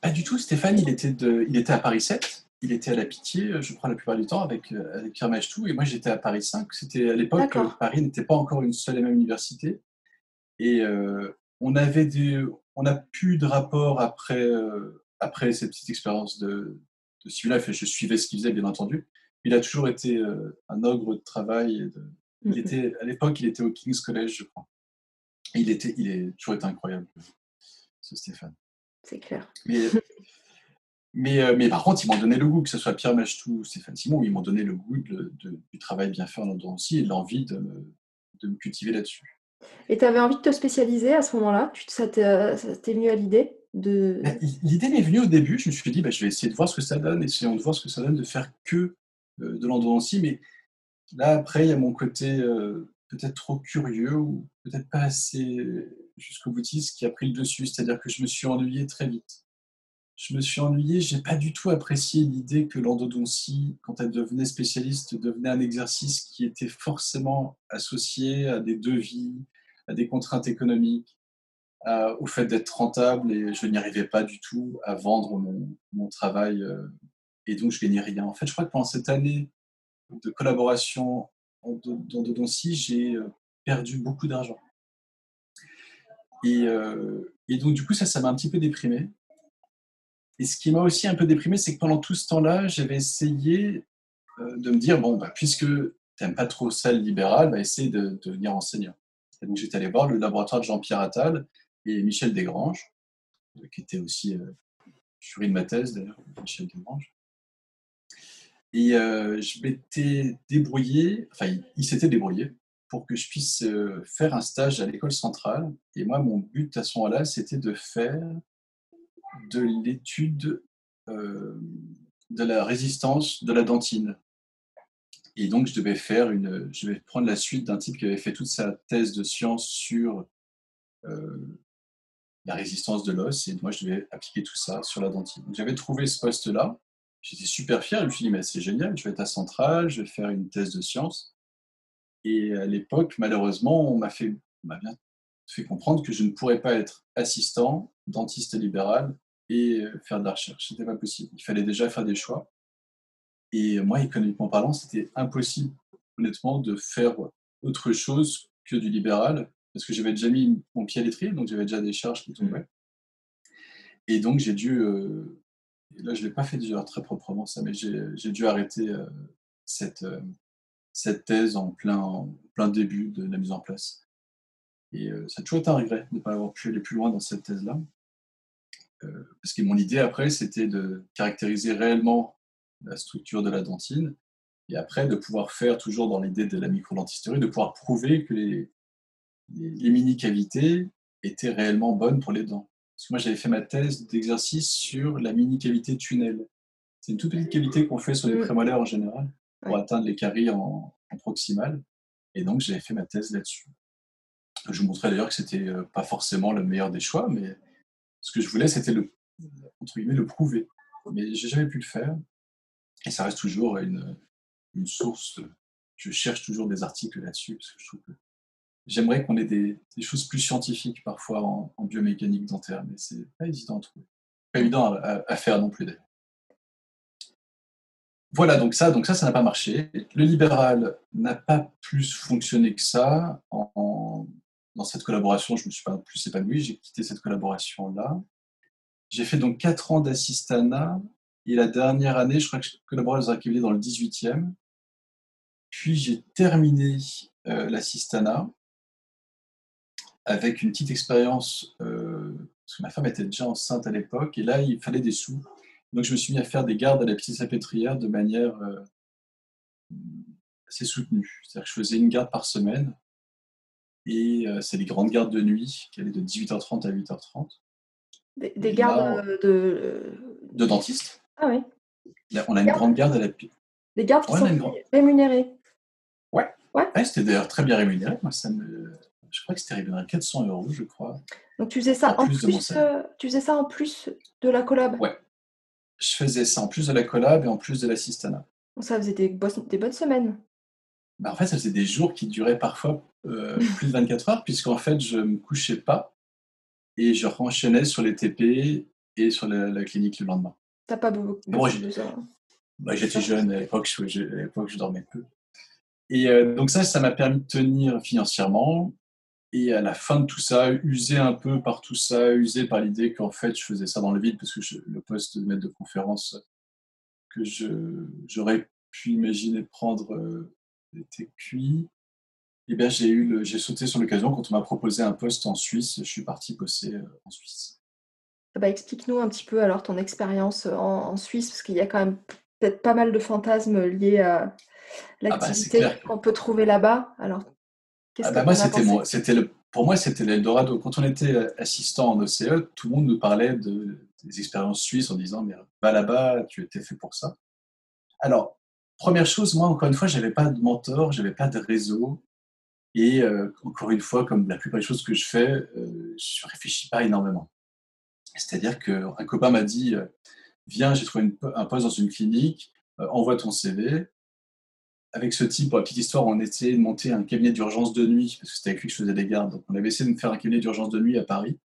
Pas du tout. Stéphane, il était, de, il était à Paris 7. Il était à la Pitié, je crois, la plupart du temps, avec, euh, avec Pierre Machtou. Et moi, j'étais à Paris 5. C'était à l'époque, Paris n'était pas encore une seule et même université. Et on avait des, on n'a plus de rapport après, après cette petite expérience de, de life. Je suivais ce qu'il faisait, bien entendu il a toujours été euh, un ogre de travail. Il était, à l'époque, il était au King's College, je crois. il, était, il est toujours été incroyable, ce Stéphane. C'est clair. Mais, <laughs> mais, euh, mais, par contre, ils m'ont donné le goût, que ce soit Pierre Machtou ou Stéphane Simon, ils m'ont donné le goût du travail bien fait en endurance et l'envie de me, de me cultiver là-dessus. Et tu avais envie de te spécialiser à ce moment-là? Ça t'est venu à l'idée de... Bah, l'idée m'est venue au début, je me suis dit, bah, je vais essayer de voir ce que ça donne, essayons de voir ce que ça donne de faire que euh, de l'endurance. Mais là, après, il y a mon côté euh, peut-être trop curieux ou peut-être pas assez jusqu'au boutiste qui a pris le dessus. C'est-à-dire que je me suis ennuyé très vite. Je me suis ennuyé, j'ai pas du tout apprécié l'idée que l'endodontie, quand elle devenait spécialiste, devenait un exercice qui était forcément associé à des devis, à des contraintes économiques, au fait d'être rentable et je n'y arrivais pas du tout à vendre mon, mon travail euh, et donc je gagnais rien. En fait, je crois que pendant cette année de collaboration d'endodontie, j'ai euh, perdu beaucoup d'argent. Euh, et, donc, du coup, ça, ça m'a un petit peu déprimé. Et ce qui m'a aussi un peu déprimé, c'est que pendant tout ce temps-là, j'avais essayé euh, de me dire, bon, bah, puisque tu n'aimes pas trop ça, le libéral, bah, essaye de, devenir enseignant. Et donc, j'étais allé voir le laboratoire de Jean-Pierre Attal et Michel Desgranges, qui était aussi jury de ma thèse, d'ailleurs, Michel Desgranges. Et je m'étais débrouillé, enfin, il, s'était débrouillé pour que je puisse faire un stage à l'école centrale. Et moi, mon but à ce moment-là, c'était de faire de l'étude de la résistance de la dentine. Et donc, je devais faire une, je vais prendre la suite d'un type qui avait fait toute sa thèse de science sur la résistance de l'os, et moi, je devais appliquer tout ça sur la dentine. J'avais trouvé ce poste-là, j'étais super fier, je me suis dit, mais c'est génial, je vais être à Centrale, je vais faire une thèse de science. Et à l'époque, malheureusement, on m'a fait, bien fait comprendre que je ne pourrais pas être assistant, dentiste libéral et faire de la recherche. Ce n'était pas possible. Il fallait déjà faire des choix. Et moi, économiquement parlant, c'était impossible, honnêtement, de faire autre chose que du libéral, parce que j'avais déjà mis mon pied à l'étrier, donc j'avais déjà des charges qui tombaient. Et donc, j'ai dû. Euh, là, je ne l'ai pas fait déjà très proprement, ça, mais j'ai dû arrêter euh, cette, euh, thèse en plein début de la mise en place. Et ça a toujours été un regret de ne pas avoir pu aller plus loin dans cette thèse-là. parce que mon idée après, c'était de caractériser réellement la structure de la dentine, et après de pouvoir faire, toujours dans l'idée de la microdentisterie, de pouvoir prouver que les, les, mini-cavités étaient réellement bonnes pour les dents. Parce que moi, j'avais fait ma thèse d'exercice sur la mini-cavité tunnel. C'est une toute petite cavité qu'on fait sur les mm. prémolaires en général pour atteindre les caries en, en proximal. Et donc, j'avais fait ma thèse là-dessus. Je vous montrais d'ailleurs que c'était euh, pas forcément le meilleur des choix, mais ce que je voulais, c'était le, entre guillemets, le prouver. Mais j'ai jamais pu le faire. Et ça reste toujours une, source. Je cherche toujours des articles là-dessus parce que je trouve que j'aimerais qu'on ait des, choses plus scientifiques parfois en, biomécanique dentaire, mais c'est pas évident à trouver. Pas évident à, faire non plus d'ailleurs. Voilà, donc ça, donc ça, ça n'a pas marché. Le libéral n'a pas plus fonctionné que ça. Dans cette collaboration, je ne me suis pas plus épanoui. J'ai quitté cette collaboration-là. J'ai fait donc 4 ans d'assistanat et la dernière année, je crois que je collaborais dans un cabinet dans le 18e. Puis j'ai terminé euh, l'assistanat avec une petite expérience, euh, parce que ma femme était déjà enceinte à l'époque, et là, il fallait des sous. Donc je me suis mis à faire des gardes à la petite sapétrière de manière euh, assez soutenue. C'est-à-dire que je faisais une garde par semaine, et c'est des grandes gardes de nuit qui allaient de 18h30 à 8h30. Des, gardes de... De dentiste. Ah oui. on a une grande garde à la Des gardes qui sont rémunérés. Ouais. ouais. c'était d'ailleurs très bien rémunéré. Moi, ça me... Je crois que c'était rémunéré à 400 euros, je crois. Donc tu faisais ça en, plus, euh, tu faisais ça en plus de la collab? Ouais. Je faisais ça en plus de la collab et en plus de l'assistanat. Donc ça faisait des, des bonnes semaines. Bah, en fait, ça faisait des jours qui duraient parfois euh, <laughs> plus de 24 heures, puisqu'en fait, je ne me couchais pas et je renchaînais sur les TP et sur la clinique le lendemain. T'as pas beaucoup de ça. Bah, j'étais jeune à l'époque, je, je dormais peu. Et euh, donc ça, ça m'a permis de tenir financièrement. Et à la fin de tout ça, usé un peu par tout ça, usé par l'idée qu'en fait, je faisais ça dans le vide parce que le poste de maître de conférence que j'aurais pu imaginer prendre euh, était cuit. Eh bien, j'ai eu, j'ai sauté sur l'occasion quand on m'a proposé un poste en Suisse. Je suis parti bosser euh, en Suisse. Bah, explique-nous un petit peu alors ton expérience euh, en, Suisse, parce qu'il y a quand même peut-être pas mal de fantasmes liés à ah bah, l'activité qu'on peut trouver là-bas. Alors, ah bah, moi, c'était le, pour moi, c'était l'Eldorado. Quand on était euh, assistant en OCE, tout le monde nous parlait de, des expériences suisses en disant Mais va là-bas, tu étais fait pour ça. Alors, première chose, moi, encore une fois, j'avais pas de mentor, j'avais pas de réseau. Et euh, encore une fois, comme la plupart des choses que je fais, je réfléchis pas énormément. C'est-à-dire qu'un copain m'a dit euh, Viens, j'ai trouvé un poste dans une clinique, euh, envoie ton CV. Avec ce type, pour la petite histoire, on essayait de monter un cabinet d'urgence de nuit, parce que c'était avec lui que je faisais des gardes. Donc, on avait essayé de faire un cabinet d'urgence de nuit à Paris.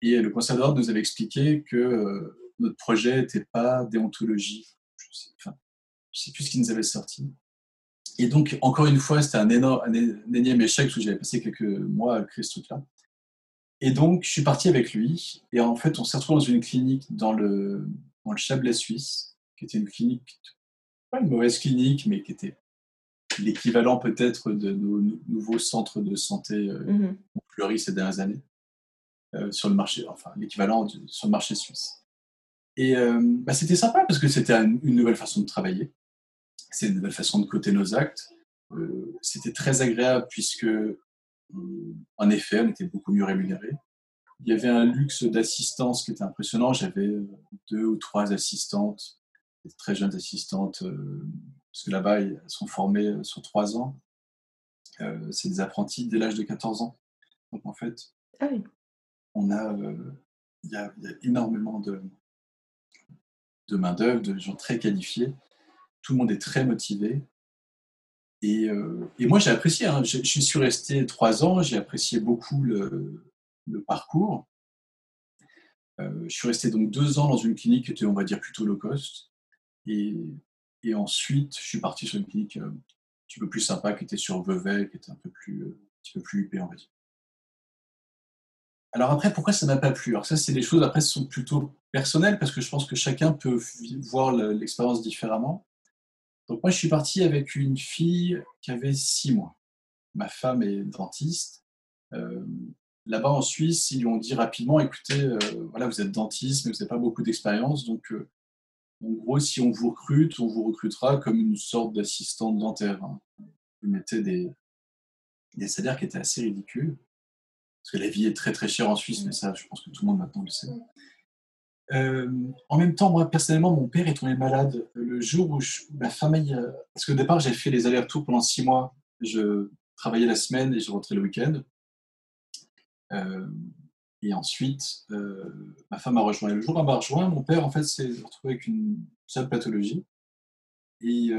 Et le conseil d'ordre nous avait expliqué que euh, notre projet n'était pas déontologie. Je ne sais, plus ce qu'ils nous avait sorti. Et donc, encore une fois, c'était un, énorme, un énième échec, parce que j'avais passé quelques mois à créer ce truc-là. Et donc, je suis parti avec lui. Et en fait, on s'est retrouvé dans une clinique dans le, dans le Chablais suisse, qui était une clinique, pas une mauvaise clinique, mais qui était l'équivalent peut-être de nos nouveaux centres de santé euh, mm ces dernières années euh, sur le marché, enfin l'équivalent sur le marché suisse. Et euh, bah, c'était sympa parce que c'était une nouvelle façon de travailler. C'est une nouvelle façon de coter nos actes. C'était très agréable puisque, en effet, on était beaucoup mieux rémunérés. Il y avait un luxe d'assistance qui était impressionnant. J'avais deux ou trois assistantes, des très jeunes assistantes, parce que là-bas, elles sont formées sur trois ans. c'est des apprentis dès l'âge de 14 ans. Donc en fait, ah on a, il y, a, énormément de, de main-d'œuvre, de gens très qualifiés. Tout le monde est très motivé. Et, moi, j'ai apprécié. Hein. Je, suis resté trois ans, j'ai apprécié beaucoup le, parcours. je suis resté donc deux ans dans une clinique qui était, on va dire, plutôt low cost. Et, et ensuite, je suis parti sur une clinique un petit peu plus sympa qui était sur Vevey, qui était un peu plus, un petit peu plus huppée, on va dire. Alors après, pourquoi ça n'a pas plu? Alors ça, c'est des choses, après, sont plutôt personnelles, parce que je pense que chacun peut voir l'expérience différemment. Donc moi, je suis parti avec une fille qui avait six mois. Ma femme est dentiste. Euh, là-bas en Suisse, ils lui ont dit rapidement, écoutez, euh, voilà, vous êtes dentiste, mais vous n'avez pas beaucoup d'expérience, donc euh, en gros, si on vous recrute, on vous recrutera comme une sorte d'assistante dentaire. Hein. Vous mettez des, des salaires qui étaient assez ridicules. Parce que la vie est très très chère en Suisse, mais ça, je pense que tout le monde maintenant le sait. Euh, en même temps, moi, personnellement, mon père est tombé malade le jour où ma famille. Euh, parce qu'au départ, j'ai fait les allers-retours pendant six mois. Je travaillais la semaine et je rentrais le week-end. Euh, et ensuite, ma femme a rejoint. Le jour où elle m'a rejoint, mon père, en fait, s'est retrouvé avec une seule pathologie. Et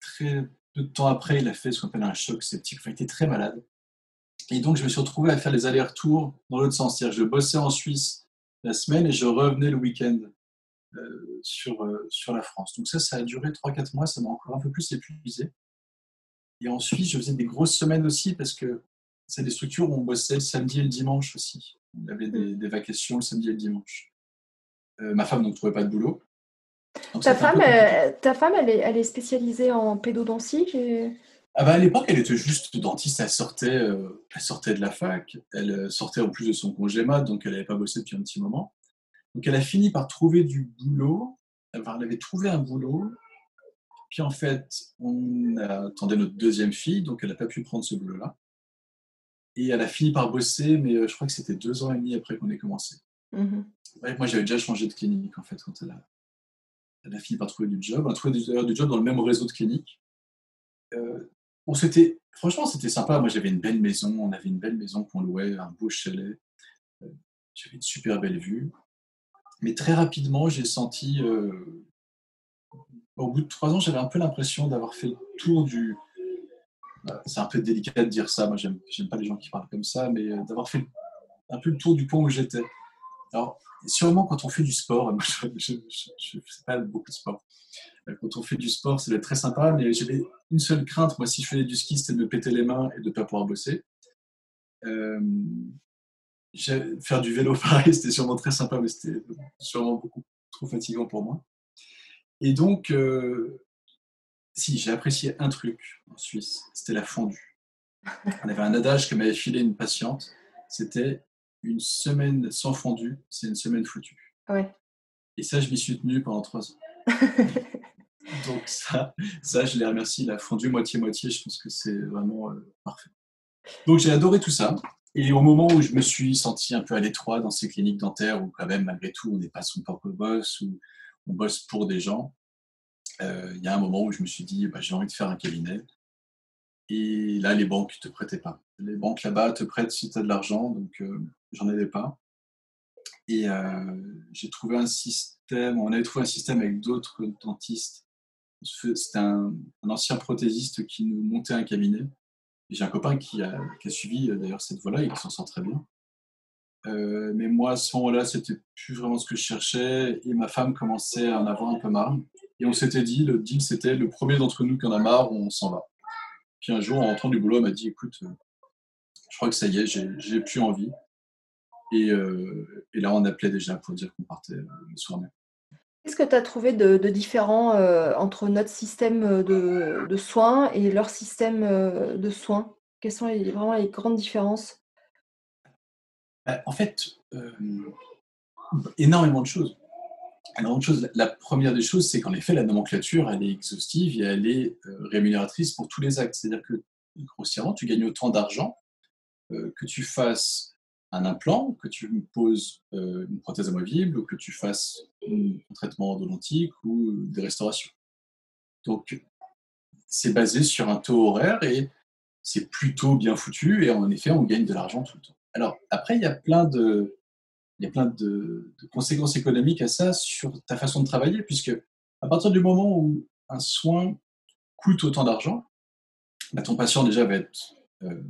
très peu de temps après, il a fait ce qu'on appelle un choc septique. Enfin, il était très malade. Et donc, je me suis retrouvé à faire les allers-retours dans l'autre sens. C'est-à-dire, je bossais en Suisse la semaine et je revenais le week-end euh, sur, euh, sur la France. Donc, ça, ça a duré 3-4 mois. Ça m'a encore un peu plus épuisé. Et ensuite, je faisais des grosses semaines aussi parce que c'est des structures où on bossait le samedi et le dimanche aussi. On avait des, des vacations le samedi et le dimanche. Euh, ma femme ne trouvait pas de boulot. ta femme, ta femme, elle est, elle est spécialisée en pédodontie ah bah, à l'époque, elle était juste dentiste, elle sortait, euh, elle sortait de la fac, elle euh, sortait en plus de son congé mat, donc elle n'avait pas bossé depuis un petit moment. Donc elle a fini par trouver du boulot, elle avait trouvé un boulot, puis en fait, on attendait notre deuxième fille, donc elle n'a pas pu prendre ce boulot-là. Et elle a fini par bosser, mais euh, je crois que c'était deux ans et demi après qu'on ait commencé. Mmh moi, j'avais déjà changé de clinique, en fait, quand elle a, elle a fini par trouver du job. Elle a trouvé du, job dans le même réseau de cliniques franchement, c'était sympa. Moi, j'avais une belle maison. On avait une belle maison qu'on louait, un beau chalet. Euh, j'avais une super belle vue. Mais très rapidement, j'ai senti, euh, au bout de trois ans, j'avais un peu l'impression d'avoir fait le tour du. Bah, c'est un peu délicat de dire ça. Moi, j'aime, pas les gens qui parlent comme ça, mais euh, d'avoir fait un peu le tour du point où j'étais. Alors, sûrement quand on fait du sport, <laughs> je ne fais pas beaucoup de sport, quand on fait du sport, c'est très sympa, mais j'avais une seule crainte, moi, si je faisais du ski, c'était de me péter les mains et de ne pas pouvoir bosser. Euh, faire du vélo, <laughs> pareil, c'était sûrement très sympa, mais c'était sûrement beaucoup trop fatigant pour moi. Et donc, euh, si, j'ai apprécié un truc en Suisse, c'était la fondue. On avait un adage que m'avait filé une patiente, c'était une semaine sans fondue, c'est une semaine foutue. Ouais. Et ça, je m'y suis tenu pendant trois ans. <laughs> Donc ça, ça je les remercie. La fondue moitié-moitié, je pense que c'est vraiment euh, parfait. Donc j'ai adoré tout ça. Et au moment où je me suis senti un peu à l'étroit dans ces cliniques dentaires, où quand même, malgré tout, on n'est pas son propre boss, où on bosse pour des gens, euh, il y a un moment où je me suis dit, bah, j'ai envie de faire un cabinet. Et là, les banques ne te prêtaient pas. Les banques là-bas te prêtent si tu as de l'argent, donc euh, j'en avais pas. Et j'ai trouvé un système, on avait trouvé un système avec d'autres dentistes c'était un, ancien prothésiste qui nous montait un cabinet. J'ai un copain qui a, suivi euh, d'ailleurs cette voie-là et qui s'en sort très bien. Euh, mais moi, à ce moment-là, c'était plus vraiment ce que je cherchais et ma femme commençait à en avoir un peu marre. Et on s'était dit, le deal, c'était le premier d'entre nous qui en a marre, on s'en va. Puis un jour, en rentrant du boulot, elle m'a dit, écoute, euh, je crois que ça y est, j'ai plus envie. Et, et, là, on appelait déjà pour dire qu'on partait le soir même. Qu'est-ce que tu as trouvé de, différent euh, entre notre système euh, de, soins et leur système euh, de soins? Quelles sont vraiment les grandes différences? Bah, En fait, énormément de choses. Alors, chose, la première des choses, c'est qu'en effet, la nomenclature, elle est exhaustive et elle est euh, rémunératrice pour tous les actes. C'est-à-dire que, grossièrement, tu gagnes autant d'argent euh, que tu fasses un implant, que tu poses euh, une prothèse amovible, ou que tu fasses un traitement endodontique ou des restaurations. Donc, c'est basé sur un taux horaire et c'est plutôt bien foutu et en effet, on gagne de l'argent tout le temps. Alors, après, il y a plein de, il y a plein de, conséquences économiques à ça sur ta façon de travailler, puisque à partir du moment où un soin coûte autant d'argent, bah, ton patient déjà va être euh,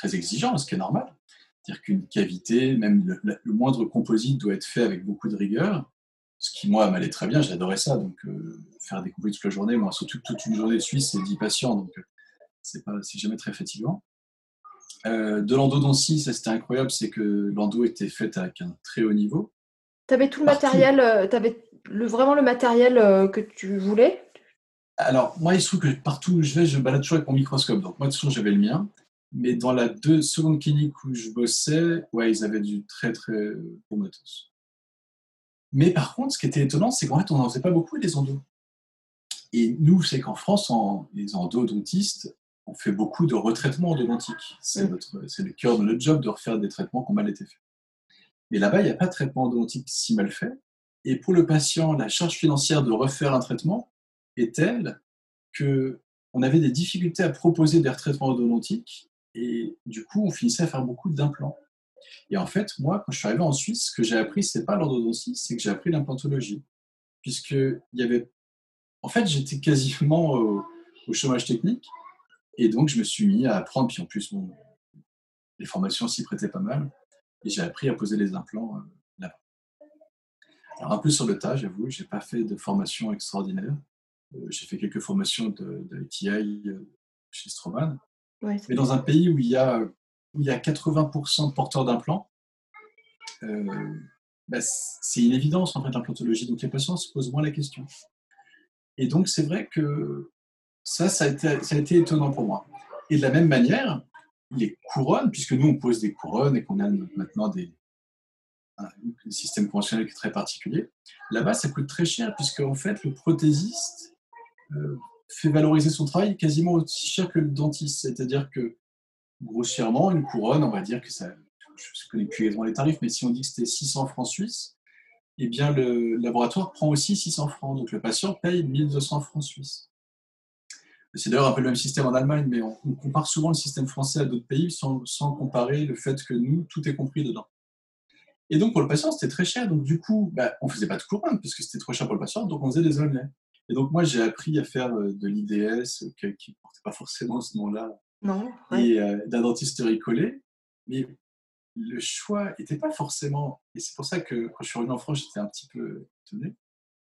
très exigeant, ce qui est normal. C'est-à-dire qu'une cavité, même le, moindre composite doit être fait avec beaucoup de rigueur, ce qui moi m'allait très bien, j'adorais ça. Donc euh, faire des composites toute la journée, moi surtout toute une journée de Suisse, c'est 10 patients, donc euh, c'est pas, c'est jamais très fatigant. Euh, de l'endodontie, ça c'était incroyable, c'est que l'endo était fait avec un très haut niveau. Tu avais tout le matériel, euh, tu avais le, vraiment le matériel que tu voulais? Alors, moi, il se trouve que partout où je vais, je balade toujours avec mon microscope. Donc, moi, toujours, j'avais le mien. Mais dans la deux seconde clinique où je bossais, ouais, ils avaient du très, très bon matos. Mais par contre, ce qui était étonnant, c'est qu'en fait, on n'en faisait pas beaucoup des endos. Et nous, c'est qu'en France, les endodontistes, on fait beaucoup de retraitements endodontiques. C'est mm. le cœur de notre job de refaire des traitements qui ont mal été faits. Mais là-bas, il n'y a pas de traitement endodontique si mal fait. Et pour le patient, la charge financière de refaire un traitement est telle que on avait des difficultés à proposer des retraitements endodontiques et du coup, on finissait à faire beaucoup d'implants. Et en fait, moi, quand je suis arrivé en Suisse, ce que j'ai appris, c'est pas l'endodontie, c'est que j'ai appris l'implantologie. Puisque il y avait. En fait, j'étais quasiment au chômage technique et donc, je me suis mis à apprendre. Puis en plus, les formations s'y prêtaient pas mal. Et j'ai appris à poser les implants euh, là-bas. Alors, un peu sur le tas, j'avoue, je n'ai pas fait de formation extraordinaire. Euh, j'ai fait quelques formations de, de euh, chez Stroman. Mais dans un pays où il y a, où il y a 80% de porteurs d'implants, bah, c'est une évidence en fait l'implantologie. Donc les patients se posent moins la question. Et donc c'est vrai que ça, ça a, été, étonnant pour moi. Et de la même manière, les couronnes, puisque nous, on pose des couronnes et qu'on a maintenant des, un, système conventionnel qui est très particulier, là-bas, ça coûte très cher, puisque en fait, le prothésiste euh, fait valoriser son travail quasiment aussi cher que le dentiste. C'est-à-dire que, grossièrement, une couronne, on va dire que ça, je ne connais plus exactement les tarifs, mais si on dit que c'était 600 francs suisses, eh bien, le laboratoire prend aussi 600 francs. Donc, le patient paye 1200 francs suisses. C'est d'ailleurs un peu le même système en Allemagne, mais on, compare souvent le système français à d'autres pays sans, comparer le fait que nous, tout est compris dedans. Et donc pour le patient, c'était très cher. Donc du coup, bah, on ne faisait pas de couronne parce que c'était trop cher pour le patient, donc on faisait des onlets. Et donc moi, j'ai appris à faire euh, de l'IDS, qui ne portait pas forcément ce nom-là, et euh, d'un dentisterie collée. Mais le choix n'était pas forcément, et c'est pour ça que quand je suis revenu en France, j'étais un petit peu étonné,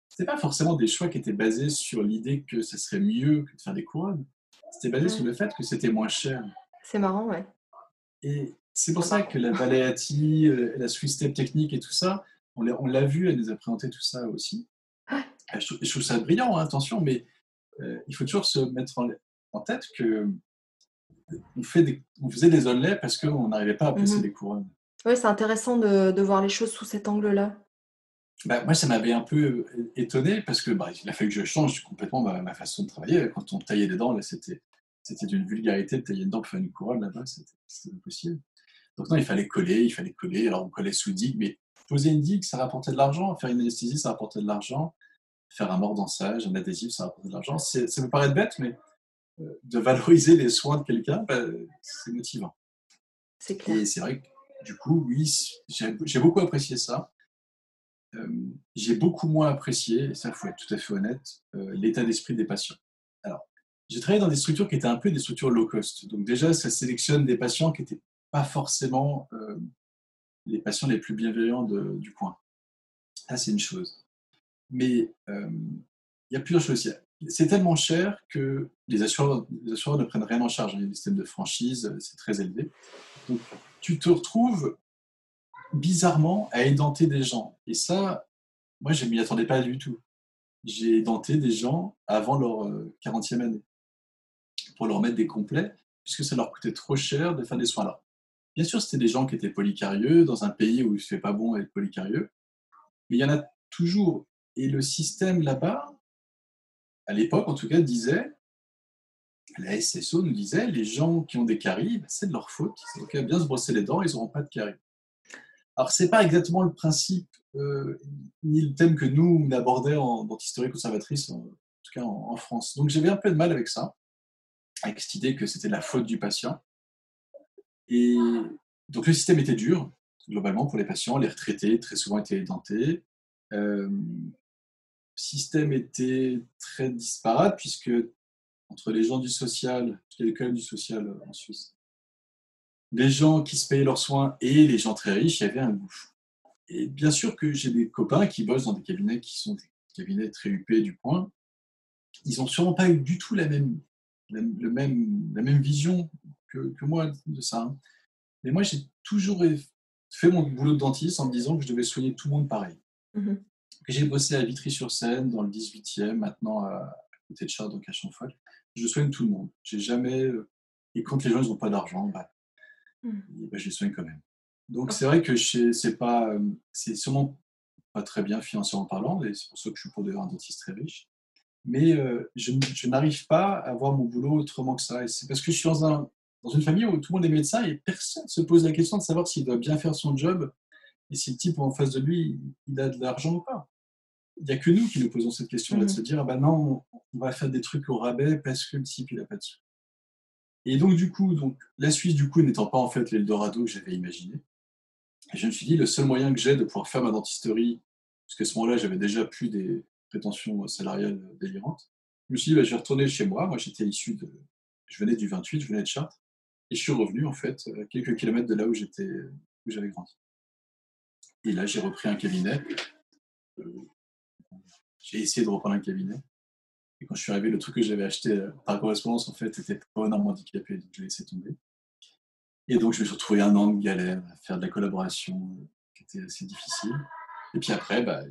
c'était pas forcément des choix qui étaient basés sur l'idée que ce serait mieux que de faire des couronnes. C'était basé sur le fait que c'était moins cher. C'est marrant, ouais. Et c'est pour ça que la Baleati, euh, la Swiss Step Technique et tout ça, on l'a vu, elle nous a présenté tout ça aussi. Je, trouve, ça brillant, hein, attention, mais euh, il faut toujours se mettre en, tête que on, fait des, on faisait des onlets parce qu'on n'arrivait pas à placer mhm. des couronnes. Oui, c'est intéressant de, de, voir les choses sous cet angle-là. Bah, moi, ça m'avait un peu étonné parce que bah, il a fallu que je change complètement ma, façon de travailler. Quand on taillait des dents, là, c'était, c'était d'une vulgarité de tailler une dent pour faire une couronne là-bas, c'était, impossible. Donc, non, il fallait coller, il fallait coller. Alors, on collait sous digue, mais poser une digue, ça rapportait de l'argent. Faire une anesthésie, ça rapportait de l'argent. Faire un mordançage, un adhésif, ça rapportait de l'argent. Ça peut paraître bête, mais euh, de valoriser les soins de quelqu'un, bah, c'est motivant. C'est clair. Et c'est vrai que, du coup, oui, j'ai beaucoup apprécié ça. Euh, j'ai beaucoup moins apprécié, et ça, il faut être tout à fait honnête, euh, l'état d'esprit des patients. Alors, j'ai travaillé dans des structures qui étaient un peu des structures low cost. Donc déjà, ça sélectionne des patients qui n'étaient pas forcément euh, les patients les plus bienveillants du coin. Ça, c'est une chose. Mais il y a plusieurs choses. C'est tellement cher que les assureurs, les assureurs ne prennent rien en charge. Il y a des systèmes de franchise, c'est très élevé. Donc, tu te retrouves bizarrement à édenter des gens. Et ça, moi, je ne m'y attendais pas du tout. J'ai édenté des gens avant leur 40e euh, année pour leur mettre des complets, puisque ça leur coûtait trop cher de faire des soins là. Bien sûr, c'était des gens qui étaient polycarieux, dans un pays où il ne fait pas bon être polycarieux, mais il y en a toujours. Et le système là-bas, à l'époque en tout cas, disait, la SSO nous disait, les gens qui ont des caries, bah, c'est de leur faute. Ils ont bien se brosser les dents, ils n'auront pas de caries. Alors, ce n'est pas exactement le principe euh, ni le thème que nous, on abordait en dentisterie conservatrice, en, tout cas en, France. Donc, j'avais un peu de mal avec ça, avec cette idée que c'était la faute du patient. Et donc, le système était dur, globalement, pour les patients. Les retraités, très souvent, étaient dentés. Euh, le système était très disparate, puisque entre les gens du social, il y avait du social en Suisse, les gens qui se payaient leurs soins et les gens très riches, il y avait un gouffre. Et bien sûr que j'ai des copains qui bossent dans des cabinets qui sont des cabinets très huppés du point. Ils n'ont sûrement pas eu du tout la même, la, même, la même vision que, que moi de ça. Hein. Mais moi, j'ai toujours fait mon boulot de dentiste en me disant que je devais soigner tout le monde pareil. Mmh j'ai bossé à Vitry-sur-Seine, dans le 18e, maintenant à côté de Chartres, donc à Champfort. Je soigne tout le monde. J'ai jamais. Euh, et quand les gens n'ont pas d'argent, bah, Mmh. Ben, je les soigne quand même. Donc c'est vrai que c'est pas, euh, c'est sûrement pas très bien financièrement parlant, et c'est pour ça que je suis pour devenir un dentiste très riche. Mais euh, je, je n'arrive pas à voir mon boulot autrement que ça. Et c'est parce que je suis dans, un, dans une famille où tout le monde est médecin et personne ne se pose la question de savoir s'il doit bien faire son job et si le type en face de lui, il a de l'argent ou pas. Il n'y a que nous qui nous posons cette question-là, de mmh. se dire, ah ben non, on va faire des trucs au rabais parce que le type, il n'a pas de sous. Et donc, du coup, donc, la Suisse, du coup, n'étant pas en fait l'Eldorado que j'avais imaginé, je me suis dit, le seul moyen que j'ai de pouvoir faire ma dentisterie, parce qu'à ce moment-là, j'avais déjà plus des prétentions salariales délirantes, je me suis dit, bah, je vais retourner chez moi. Moi, j'étais issu de. Je venais du 28, je venais de Chartres. Et je suis revenu, en fait, à quelques kilomètres de là où j'étais, où j'avais grandi. Et là, j'ai repris un cabinet. Euh, j'ai essayé de reprendre un cabinet. Et quand je suis arrivé, le truc que j'avais acheté euh, par correspondance, en fait, était pas énormément handicapé, donc j'ai laissé tomber. Et donc, je me suis retrouvé un an de galère à faire de la collaboration euh, qui était assez difficile. Et puis après, bah,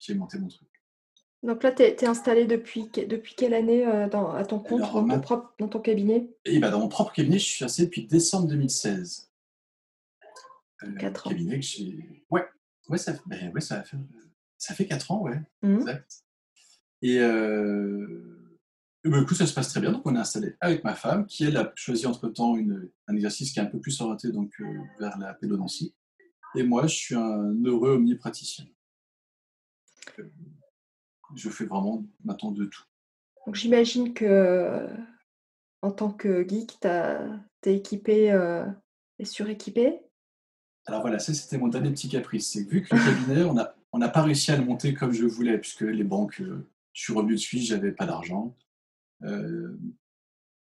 j'ai monté mon truc. Donc là, tu es, installé depuis, depuis quelle année euh, dans, à ton compte, dans, ton propre, dans ton cabinet? Et bah, Dans mon propre cabinet, je suis installé depuis décembre 2016. 4 ans. Cabinet que j'ai... Ouais, ouais, ça, ben, ouais ça, fait, ça fait 4 ans, ouais. Mmh. Exact. Et, euh, ben, du coup, ça se passe très bien. Donc, on est installé avec ma femme, qui elle a choisi entre-temps un exercice qui est un peu plus orienté donc, euh, vers la pédodontie. Et moi, je suis un heureux omnipraticien. Euh, je fais vraiment maintenant de tout. Donc, j'imagine que en tant que geek, tu es équipé et suréquipé? Alors voilà, ça c'était mon dernier petit caprice. C'est vu que le cabinet, on n'a on pas réussi à le monter comme je voulais, puisque les banques je suis revenu de Suisse, j'avais pas d'argent. Euh,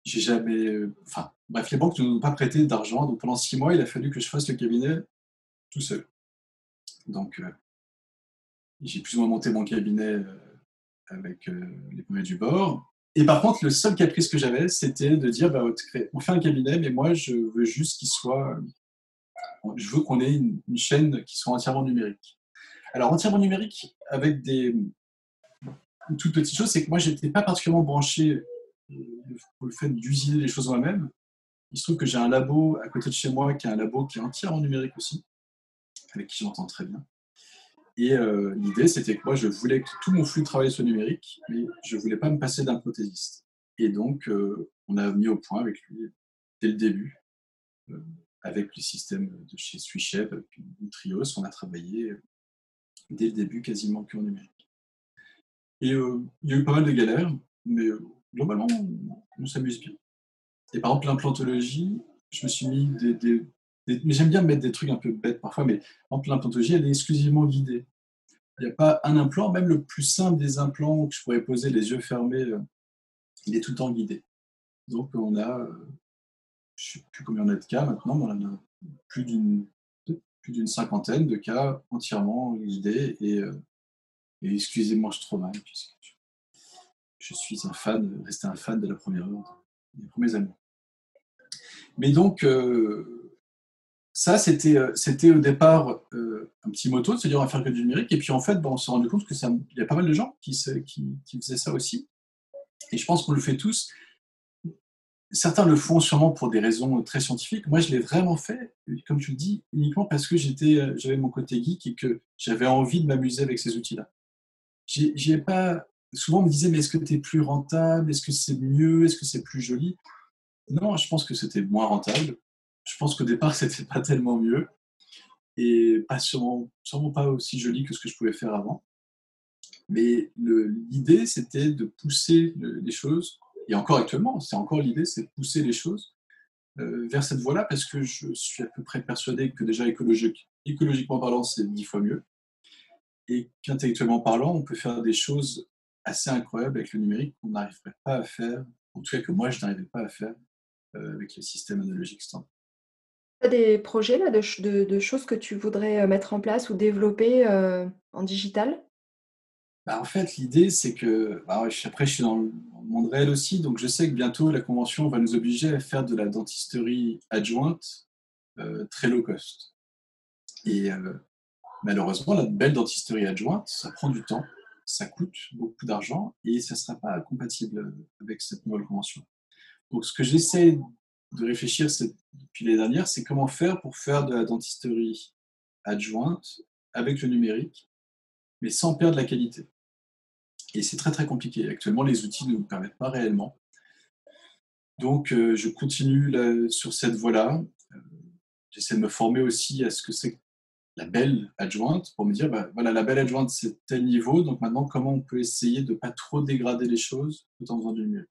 j'ai jamais. Enfin, bref, les banques ne nous ont pas prêté d'argent. Donc pendant six mois, il a fallu que je fasse le cabinet tout seul. Donc, euh, j'ai plus ou moins monté mon cabinet euh, avec les premiers du bord. Et par contre, le seul caprice que j'avais, c'était de dire bah, on fait un cabinet, mais moi, je veux juste qu'il soit. Je veux qu'on ait une, chaîne qui soit entièrement numérique. Alors, entièrement numérique, avec des, une toute petite chose, c'est que moi, je n'étais pas particulièrement branché euh, pour le fait d'usiner les choses moi-même. Il se trouve que j'ai un labo à côté de chez moi qui est un labo qui est entièrement numérique aussi, avec qui j'entends très bien. Et euh, l'idée, c'était que moi, je voulais que tout mon flux de travail soit numérique, mais je ne voulais pas me passer d'un prothésiste. Et donc, euh, on a mis au point avec lui, dès le début, avec le système de chez SwiShep, avec Trios, on a travaillé dès le début quasiment que en numérique. Et euh, il y a eu pas mal de galères, mais euh, globalement, on, s'amuse bien. Et par exemple, l'implantologie, je me suis mis des. Mais j'aime bien mettre des trucs un peu bêtes parfois, mais en l'implantologie, elle est exclusivement guidée. Il n'y a pas un implant, même le plus simple des implants que je pourrais poser les yeux fermés, euh, il est tout le temps guidé. Donc on a, je ne sais plus combien on a de cas maintenant, mais on a plus d'une cinquantaine de cas entièrement guidés et et excusez-moi, je trop mal, puisque je suis un fan, resté un fan de la première heure, des premiers amours. Mais donc, euh, ça, c'était, euh, c'était au départ euh, un petit moto de se dire on va faire que du numérique. Et puis en fait, bon, on s'est rendu compte qu'il y a pas mal de gens qui, faisaient ça aussi. Et je pense qu'on le fait tous. Certains le font sûrement pour des raisons très scientifiques. Moi, je l'ai vraiment fait, comme tu le dis, uniquement parce que j'étais, j'avais mon côté geek et que j'avais envie de m'amuser avec ces outils-là. j'ai pas. Souvent, on me disait, mais est-ce que tu es plus rentable? Est-ce que c'est mieux? Est-ce que c'est plus joli? Non, je pense que c'était moins rentable. Je pense qu'au départ, <laughs> c'était pas tellement mieux. Et pas sûrement, sûrement pas aussi joli que ce que je pouvais faire avant. Mais l'idée, c'était de pousser les choses, et encore actuellement, c'est encore l'idée, c'est de pousser les choses euh, vers cette voie-là, parce que je suis à peu près persuadé que déjà écologique, écologiquement parlant, c'est dix fois mieux, et qu'intellectuellement parlant, on peut faire des choses assez incroyables avec le numérique qu'on n'arriverait pas à faire, en tout cas que moi, je n'arrivais pas à faire euh, avec les systèmes analogiques standard. Des projets là, de, choses que tu voudrais euh, mettre en place ou développer en digital? Bah, en fait, l'idée, c'est que. Bah, après, je suis dans le monde réel aussi, donc je sais que bientôt, la Convention va nous obliger à faire de la dentisterie adjointe euh, très low cost. Et euh, malheureusement, la belle dentisterie adjointe, ça prend du temps, ça coûte beaucoup d'argent et ça ne sera pas compatible avec cette nouvelle convention. Donc, ce que j'essaie de réfléchir depuis l'année dernière, c'est comment faire pour faire de la dentisterie adjointe avec le numérique, mais sans perdre la qualité. Et c'est très très compliqué. Actuellement, les outils ne nous permettent pas réellement. Donc, euh, je continue sur cette voie-là. Euh, j'essaie de me former aussi à ce que c'est la belle adjointe pour me dire, bah, voilà, la belle adjointe, c'est tel niveau. Donc maintenant, comment on peut essayer de ne pas trop dégrader les choses tout en faisant du numérique?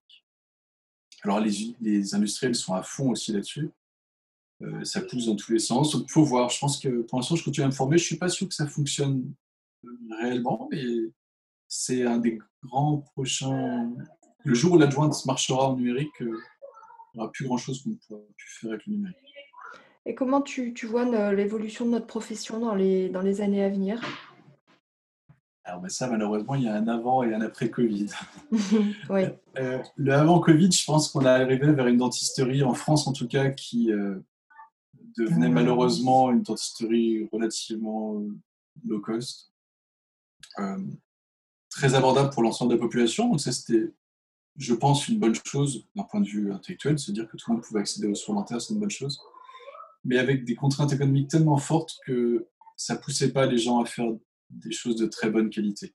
Alors, les, industriels sont à fond aussi là-dessus. Euh, ça pousse dans tous les sens. Donc, il faut voir. Je pense que pour l'instant, je continue à me former. Je ne suis pas sûr que ça fonctionne réellement, mais c'est un des grands prochains. Le jour où l'adjointe marchera en numérique, euh, il n'y aura plus grand-chose qu'on pourra plus faire avec le numérique. Et comment tu, tu vois l'évolution de notre profession dans les, dans les années à venir? Alors ben ça, malheureusement, il y a un avant et un après Covid. <laughs> oui. Euh, le avant Covid, je pense qu'on est arrivé vers une dentisterie, en France en tout cas, qui euh, devenait malheureusement une dentisterie relativement low cost très abordable pour l'ensemble de la population. Donc ça, c'était, je pense, une bonne chose d'un point de vue intellectuel, se dire que tout le monde pouvait accéder aux soins dentaires, c'est une bonne chose. Mais avec des contraintes économiques tellement fortes que ça poussait pas les gens à faire des choses de très bonne qualité.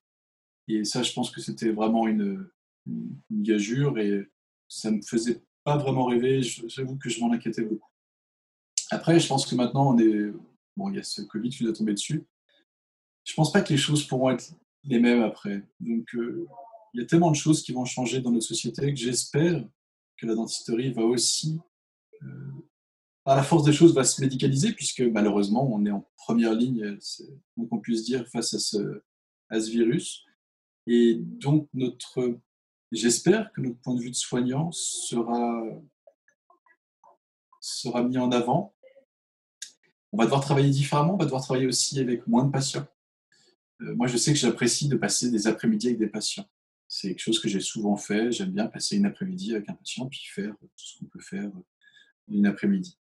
Et ça, je pense que c'était vraiment une, gageure et ça me faisait pas vraiment rêver. J'avoue que je m'en inquiétais beaucoup. Après, je pense que maintenant, on est. Bon, il y a ce Covid qui nous a tombé dessus. Je pense pas que les choses pourront être les mêmes après. Donc, euh, il y a tellement de choses qui vont changer dans notre société que j'espère que la dentisterie va aussi, euh, à la force des choses, va se médicaliser, puisque malheureusement, on est en première ligne, donc on puisse dire, face à ce, virus. Et donc, notre, j'espère que notre point de vue de soignant sera, mis en avant. On va devoir travailler différemment, on va devoir travailler aussi avec moins de patients. Euh, moi, je sais que j'apprécie de passer des après-midi avec des patients. C'est quelque chose que j'ai souvent fait. J'aime bien passer une après-midi avec un patient puis faire tout ce qu'on peut faire une après-midi.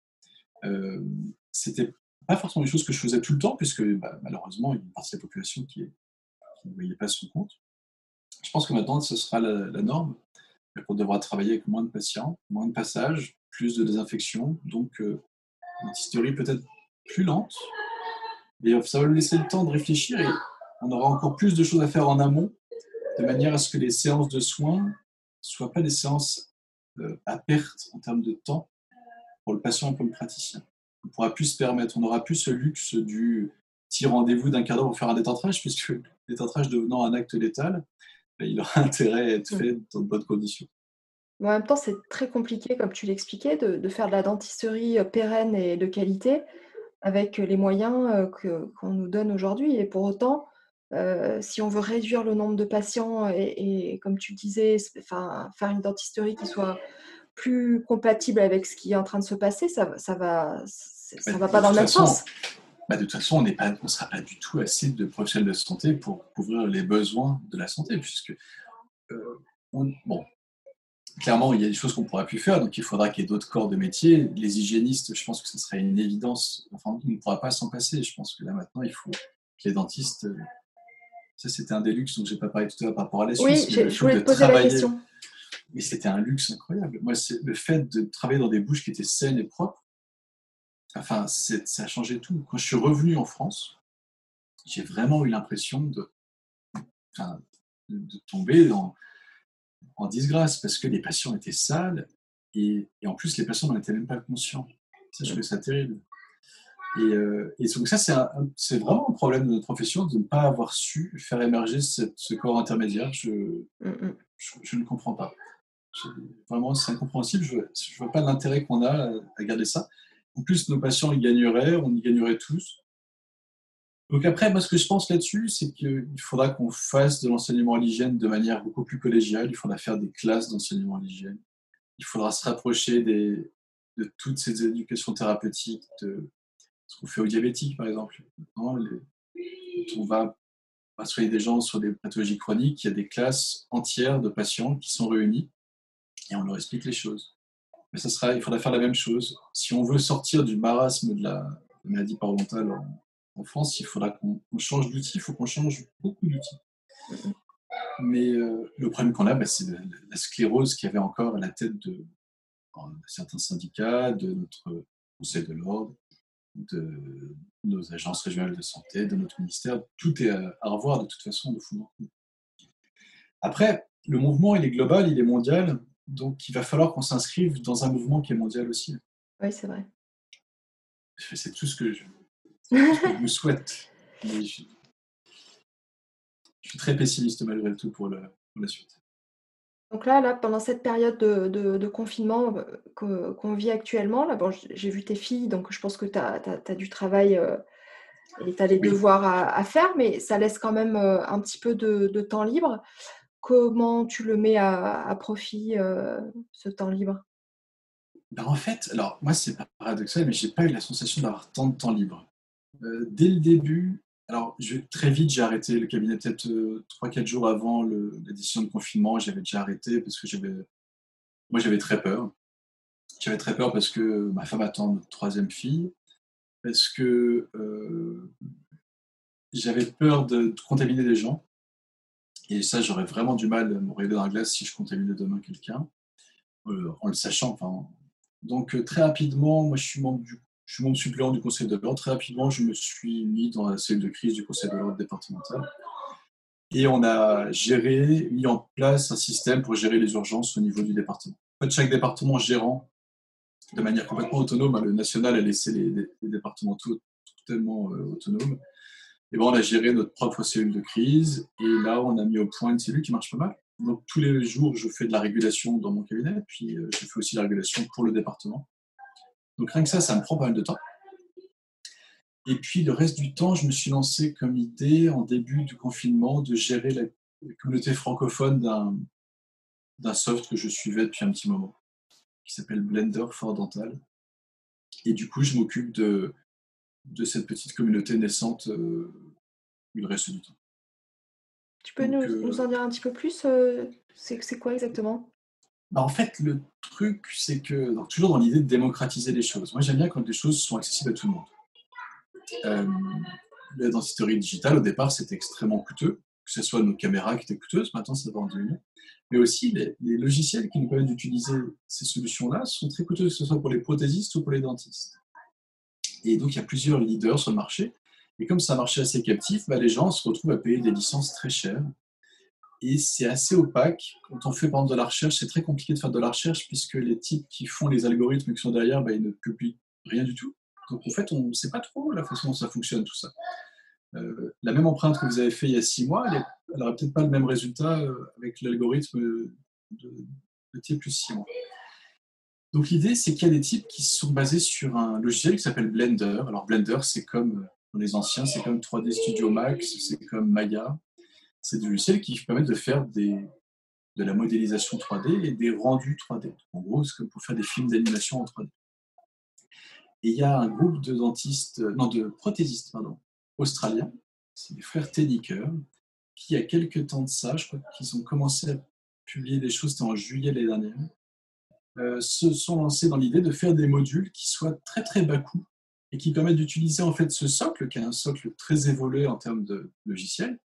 Euh, C'était pas forcément des choses que je faisais tout le temps, puisque bah, malheureusement, il y a une partie de la population qui, ne voyait pas son compte. Je pense que maintenant, ce sera la, norme. On devra travailler avec moins de patients, moins de passages, plus de désinfection, donc euh, une historie peut-être plus lente. Et ça va nous laisser le temps de réfléchir et on aura encore plus de choses à faire en amont, de manière à ce que les séances de soins ne soient pas des séances euh, à perte en termes de temps pour le patient pour le praticien. On pourra plus se permettre, on n'aura plus ce luxe du petit rendez-vous d'un quart d'heure pour faire un détentrage, puisque le détentrage devenant un acte létal, ben, il aura <laughs> intérêt à être fait dans de bonnes conditions. en même temps, c'est très compliqué, comme tu l'expliquais, de, de, faire de la dentisterie euh, pérenne et de qualité avec les moyens euh, qu'on nous donne aujourd'hui. Et pour autant, euh, si on veut réduire le nombre de patients et, comme tu disais, enfin, faire une dentisterie qui soit plus compatible avec ce qui est en train de se passer, ça, ça va, ça va pas dans le même sens. Bah de toute façon, on ne sera pas du tout assez de professionnels de santé pour couvrir les besoins de la santé, puisque euh, bon, clairement, il y a des choses qu'on pourra plus faire, donc il faudra qu'il y ait d'autres corps de métier. Les hygiénistes, je pense que ce serait une évidence. Enfin, on ne pourra pas s'en passer. Je pense que là maintenant, il faut que les dentistes ça, c'était un des luxes dont j'ai pas parlé tout à l'heure par rapport à la Suisse. Oui, je voulais te poser la question. Mais c'était un luxe incroyable. Moi, le fait de travailler dans des bouches qui étaient saines et propres. Enfin, ça a changé tout. Quand je suis revenu en France, j'ai vraiment eu l'impression de, enfin, de, tomber en, en, disgrâce parce que les patients étaient sales et, et en plus les patients n'en étaient même pas conscients. Ça, je trouvais ça terrible. Et, euh, et donc ça, c'est vraiment un problème de notre profession de ne pas avoir su faire émerger ce corps intermédiaire. Je, mm, mm. je, ne comprends pas. Vraiment, c'est incompréhensible. Je ne vois pas l'intérêt qu'on a à garder ça. En plus, nos patients y gagneraient, on y gagnerait tous. Donc après, moi, ce que je pense là-dessus, c'est qu'il faudra qu'on fasse de l'enseignement à l'hygiène de manière beaucoup plus collégiale. Il faudra faire des classes d'enseignement à l'hygiène. Il faudra se rapprocher de toutes ces éducations thérapeutiques, de ce qu'on fait aux diabétiques, par exemple. on va, soigner des gens sur des pathologies chroniques, il y a des classes entières de patients qui sont réunis et on leur explique les choses. Mais ça sera, il faudra faire la même chose. Si on veut sortir du marasme de la maladie parodontale en, France, il faudra qu'on change d'outil, il faut qu'on change beaucoup d'outils. Mais euh, le problème qu'on a, bah, c'est la, sclérose qui avait encore à la tête de, certains syndicats, de notre Conseil de l'ordre, de nos agences régionales de santé, de notre ministère. Tout est à, revoir de toute façon de fond Après, le mouvement, il est global, il est mondial, donc il va falloir qu'on s'inscrive dans un mouvement qui est mondial aussi. Oui, c'est vrai. C'est tout ce que je, <laughs> me souhaite. je, suis très pessimiste malgré tout pour la suite. Donc là, là, pendant cette période de, confinement euh, qu'on vit actuellement, là, bon, j'ai vu tes filles, donc je pense que tu as, du travail euh, et tu as les devoirs à, faire, mais ça laisse quand même euh, un petit peu de, temps libre. Comment tu le mets à, profit, ce temps libre? Ben, En fait, alors moi c'est paradoxal, mais j'ai pas eu la sensation d'avoir tant de temps libre. dès le début, alors, très vite, j'ai arrêté le cabinet, peut-être 3-4 euh, jours avant l'édition de confinement. J'avais déjà arrêté parce que j'avais. Moi, j'avais très peur. J'avais très peur parce que ma femme attend notre troisième fille, parce que euh, j'avais peur de, contaminer des gens. Et ça, j'aurais vraiment du mal à me regarder dans la glace si je contaminais demain quelqu'un, euh, en le sachant. Enfin, donc, très rapidement, moi, je suis membre du suppléant du conseil de l'ordre. Très rapidement, je me suis mis dans la cellule de crise du conseil de l'ordre départemental. Et on a géré, mis en place un système pour gérer les urgences au niveau du département. Chaque département gérant de manière complètement autonome, hein, le national a laissé les, départements tout, totalement euh, autonomes. Et ben, on a géré notre propre cellule de crise. Et là, on a mis au point une cellule qui marche pas mal. Donc, tous les jours, je fais de la régulation dans mon cabinet. Puis, euh, je fais aussi la régulation pour le département. Donc rien que ça, ça me prend pas mal de temps. Et puis le reste du temps, je me suis lancé comme idée en début du confinement de gérer la, communauté francophone d'un soft que je suivais depuis un petit moment, qui s'appelle Blender for Dental. Et du coup, je m'occupe de, de cette petite communauté naissante euh, le reste du temps. Tu peux nous, euh, nous, en dire un petit peu plus euh, C'est quoi exactement? Bah, en fait, le truc, c'est que, toujours dans l'idée de démocratiser les choses, moi j'aime bien quand les choses sont accessibles à tout le monde. Euh, la dentisterie digitale, au départ, c'était extrêmement coûteux, que ce soit nos caméras qui étaient coûteuses, maintenant ça va en diminuer, mais aussi les, logiciels qui nous permettent d'utiliser ces solutions-là sont très coûteux, que ce soit pour les prothésistes ou pour les dentistes. Et donc il y a plusieurs leaders sur le marché, et comme c'est un marché assez captif, bah, les gens se retrouvent à payer des licences très chères et c'est assez opaque. Quand on fait par exemple de la recherche, c'est très compliqué de faire de la recherche puisque les types qui font les algorithmes qui sont derrière, bah, ils ne publient rien du tout. Donc en fait, on ne sait pas trop la façon dont ça fonctionne tout ça. Euh, la même empreinte que vous avez fait il y a six mois, elle n'aurait peut-être pas le même résultat euh, avec l'algorithme de, de T plus six mois. Donc l'idée, c'est qu'il y a des types qui sont basés sur un logiciel qui s'appelle Blender. Alors Blender, c'est comme pour les anciens, c'est comme 3D Studio Max, c'est comme Maya, c'est des logiciels qui permettent de faire de la modélisation 3D et des rendus 3D. En gros, c'est comme pour faire des films d'animation en 3D. Et il y a un groupe de dentistes, non, de prothésistes, pardon, australiens, c'est les frères Teniker, qui, il y a quelques temps de ça, je crois qu'ils ont commencé à publier des choses, c'était en juillet l'année dernière, euh, se sont lancés dans l'idée de faire des modules qui soient très très bas coût et qui permettent d'utiliser en fait ce socle, qui est un socle très évolué en termes de logiciel,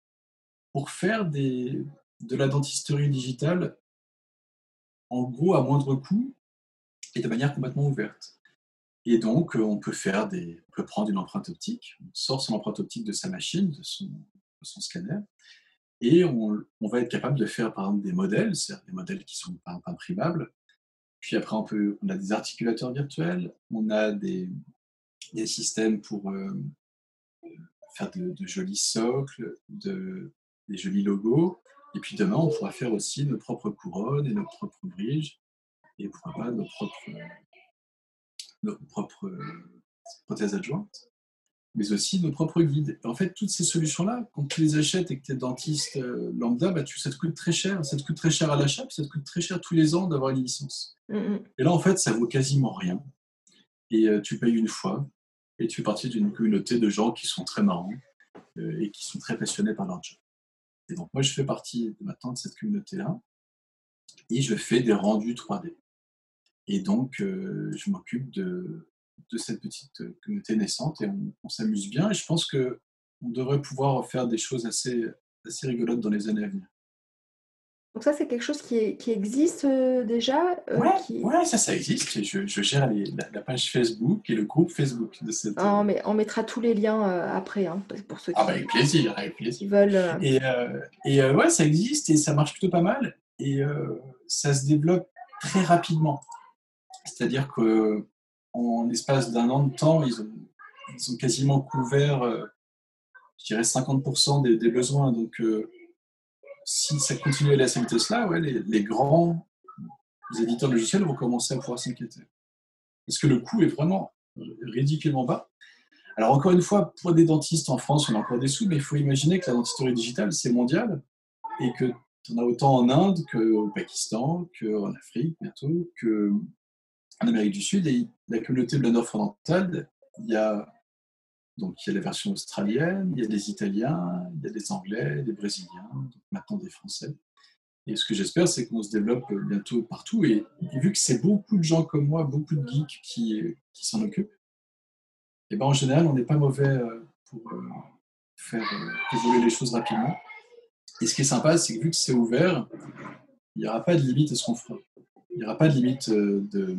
pour faire de la dentisterie digitale en gros à moindre coût et de manière complètement ouverte. Et donc, euh, on peut faire on peut prendre une empreinte optique, on sort son empreinte optique de sa machine, de son, scanner, Et on, va être capable de faire, par exemple, des modèles, c'est-à-dire des modèles qui sont imprimables. Puis après, on, a des articulateurs virtuels, on a des, systèmes pour euh, faire de, jolis socles, de, des jolis logos. Et puis demain, on pourra faire aussi nos propres couronnes et nos propres bridges, et pourquoi pas nos propres, nos propres prothèses adjointes mais aussi nos propres guides. En fait, toutes ces solutions-là, quand tu les achètes et que tu es dentiste euh, lambda, bah, tu, ça te coûte très cher. Ça te coûte très cher à l'achat, puis ça te coûte très cher tous les ans d'avoir une licence. Mm, mm. Et là, en fait, ça vaut quasiment rien. Et euh, tu payes une fois, et tu fais partie d'une communauté de gens qui sont très marrants euh, et qui sont très passionnés par leur job. Et donc, moi, je fais partie maintenant de cette communauté-là, et je fais des rendus 3D. Et donc, je m'occupe de de cette petite euh, communauté naissante et on, s'amuse bien. Et je pense que on devrait pouvoir faire des choses assez, assez rigolotes dans les années à venir. Donc ça, c'est quelque chose qui, qui existe euh, déjà euh, ouais, ça, ça existe. Je, je gère la, page Facebook et le groupe Facebook de cette... Ah, mais on mettra tous les liens après, hein, pour ceux ah, bah, avec plaisir, avec plaisir. veulent... Et, et ouais, ça existe et ça marche plutôt pas mal. Et ça se développe très rapidement. C'est-à-dire que en l'espace d'un an de temps, ils ont, quasiment couvert, euh, je dirais, 50% des, besoins. Donc, euh, si ça continue à aller à cette vitesse-là, ouais, les, grands éditeurs logiciels vont commencer à pouvoir s'inquiéter. Parce que le coût est vraiment ridiculement bas. Alors, encore une fois, pour des dentistes en France, on a encore des sous, mais il faut imaginer que la dentisterie digitale, c'est mondial et que en as autant en Inde qu'au Pakistan, qu'en Afrique bientôt, que en Amérique du Sud et la communauté Blador fondamentale, il y a donc il y a la version australienne, il y a des Italiens, il y a des Anglais, des Brésiliens, maintenant des Français. Et ce que j'espère, c'est qu'on se développe bientôt partout. Et, vu que c'est beaucoup de gens comme moi, beaucoup de geeks qui, qui s'en occupent, et eh ben en général, on n'est pas mauvais euh, pour euh, faire euh, évoluer les choses rapidement. Et ce qui est sympa, c'est que vu que c'est ouvert, il n'y aura pas de limite à ce qu'on fera il n'y aura pas de limite euh, de,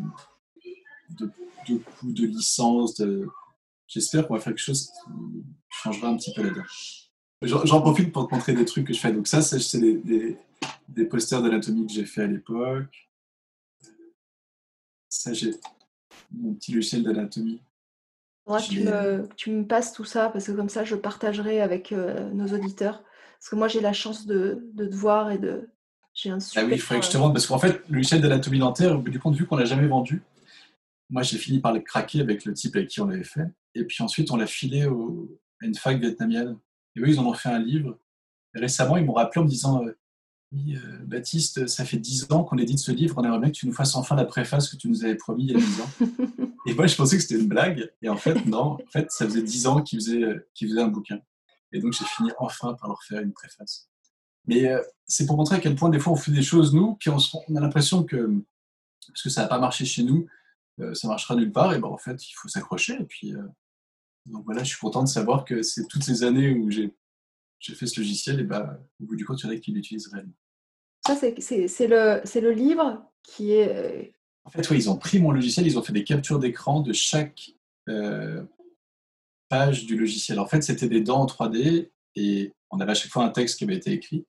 de, de coût de licence. J'espère qu'on va faire quelque chose qui changera un petit peu la donne. J'en profite pour te montrer des trucs que je fais. Donc ça, c'est des, des, posters d'anatomie que j'ai fait à l'époque. Ça, j'ai mon petit logiciel d'anatomie. Tu me, tu me passes tout ça parce que comme ça, je partagerai avec euh, nos auditeurs. Parce que moi, j'ai la chance de, de te voir et de, un Ah oui, il faudrait que je te rende, parce qu'en fait, le logiciel d'anatomie dentaire, du point de vue qu'on n'a jamais vendu, moi j'ai fini par le craquer avec le type avec qui on l'avait fait. Et puis ensuite, on l'a filé au, à une fac vietnamienne. Et eux, ils en ont fait un livre. Et récemment, ils m'ont rappelé en me disant euh, Oui, euh, Baptiste, ça fait 10 ans qu'on édite ce livre, on aimerait bien que tu nous fasses enfin la préface que tu nous avais promis il y a 10 ans. <laughs> et moi, je pensais que c'était une blague. Et en fait, non, en fait, ça faisait 10 ans qu'ils faisaient, qu'ils faisaient un bouquin. Et donc, j'ai fini enfin par leur faire une préface. Mais euh, c'est pour montrer à quel point des fois on fait des choses nous, puis on, a l'impression que parce que ça n'a pas marché chez nous, euh, ça marchera nulle part. Et ben en fait, il faut s'accrocher. Et puis euh, donc voilà, je suis content de savoir que c'est toutes ces années où j'ai fait ce logiciel, et ben au bout du compte, il y en a qui l'utilisent réellement. Ça, c'est le, le livre qui est. En fait, oui, ils ont pris mon logiciel, ils ont fait des captures d'écran de chaque page du logiciel. En fait, c'était des dents en 3D et on avait à chaque fois un texte qui avait été écrit.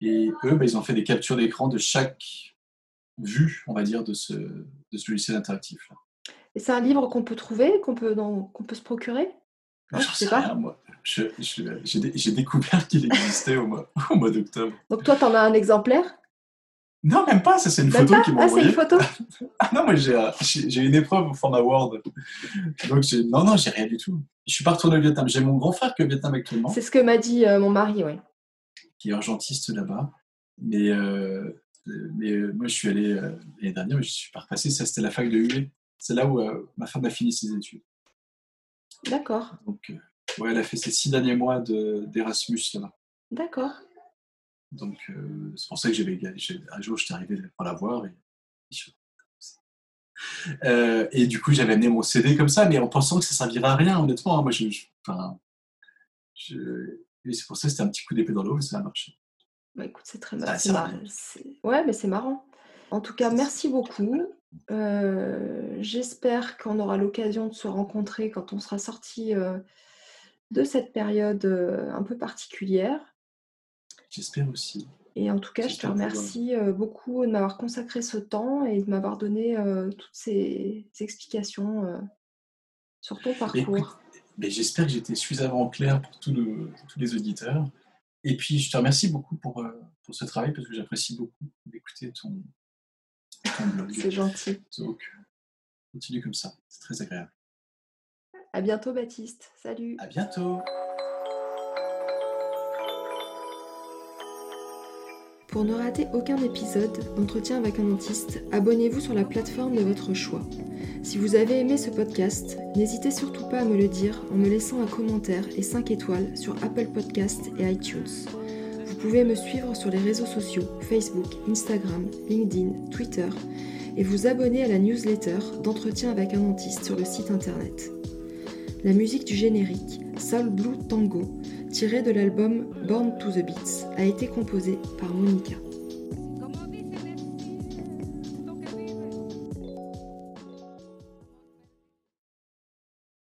Et eux, bah, ils ont fait des captures d'écran de chaque vue, on va dire, de ce, de ce logiciel interactif. Là. Et c'est un livre qu'on peut trouver, qu'on peut, qu'on peut se procurer? Je ne sais pas. moi. j'ai découvert qu'il existait au mois, au mois d'octobre. Donc toi, tu en as un exemplaire? Non, même pas, ça c'est une photo qui m'a Ah, c'est une photo? <laughs> Ah non, moi j'ai une épreuve au format Word. Donc non, non, j'ai rien du tout. Je suis pas retourné au Vietnam. J'ai mon grand frère qui est au Vietnam actuellement. C'est ce que m'a dit euh, mon mari, oui qui est urgentiste là-bas. Mais, euh, mais euh, moi, je suis allé euh, l'année dernière, je suis pas repassé. Ça, c'était la fac de UE. C'est là où ma femme a fini ses études. D'accord. Donc, ouais, elle a fait ses six derniers mois d'Erasmus là-bas. D'accord. Donc, c'est pour ça que j'avais, un jour, j'étais arrivé pour la voir. Et, et du coup, j'avais amené mon CD comme ça, mais en pensant que ça servirait à rien, honnêtement. Hein. moi, je, enfin, je, et c'est pour ça que c'était un petit coup d'épée dans l'eau et ça a marché. Bah, écoute, c'est très marrant. Ouais, mais c'est marrant. En tout cas, merci beaucoup. Euh, j'espère qu'on aura l'occasion de se rencontrer quand on sera sorti euh, de cette période euh, un peu particulière. J'espère aussi. Et en tout cas, je te remercie beaucoup de m'avoir consacré ce temps et de m'avoir donné toutes ces explications sur ton parcours. Mais j'espère que j'étais suffisamment clair pour tous les auditeurs. Et puis, je te remercie beaucoup pour, pour ce travail parce que j'apprécie beaucoup d'écouter ton, ton blog. C'est gentil. Donc, continue comme ça. C'est très agréable. À bientôt, Baptiste. Salut. À bientôt. Pour ne rater aucun épisode d'entretien avec un dentiste, abonnez-vous sur la plateforme de votre choix. Si vous avez aimé ce podcast, n'hésitez surtout pas à me le dire en me laissant un commentaire et 5 étoiles sur Apple Podcast et iTunes. Vous pouvez me suivre sur les réseaux sociaux Facebook, Instagram, LinkedIn, Twitter et vous abonner à la newsletter d'entretien avec un dentiste sur le site internet. La musique du générique, Soul Blue Tango, tiré de l'album Born to the Beats, a été composé par Monica.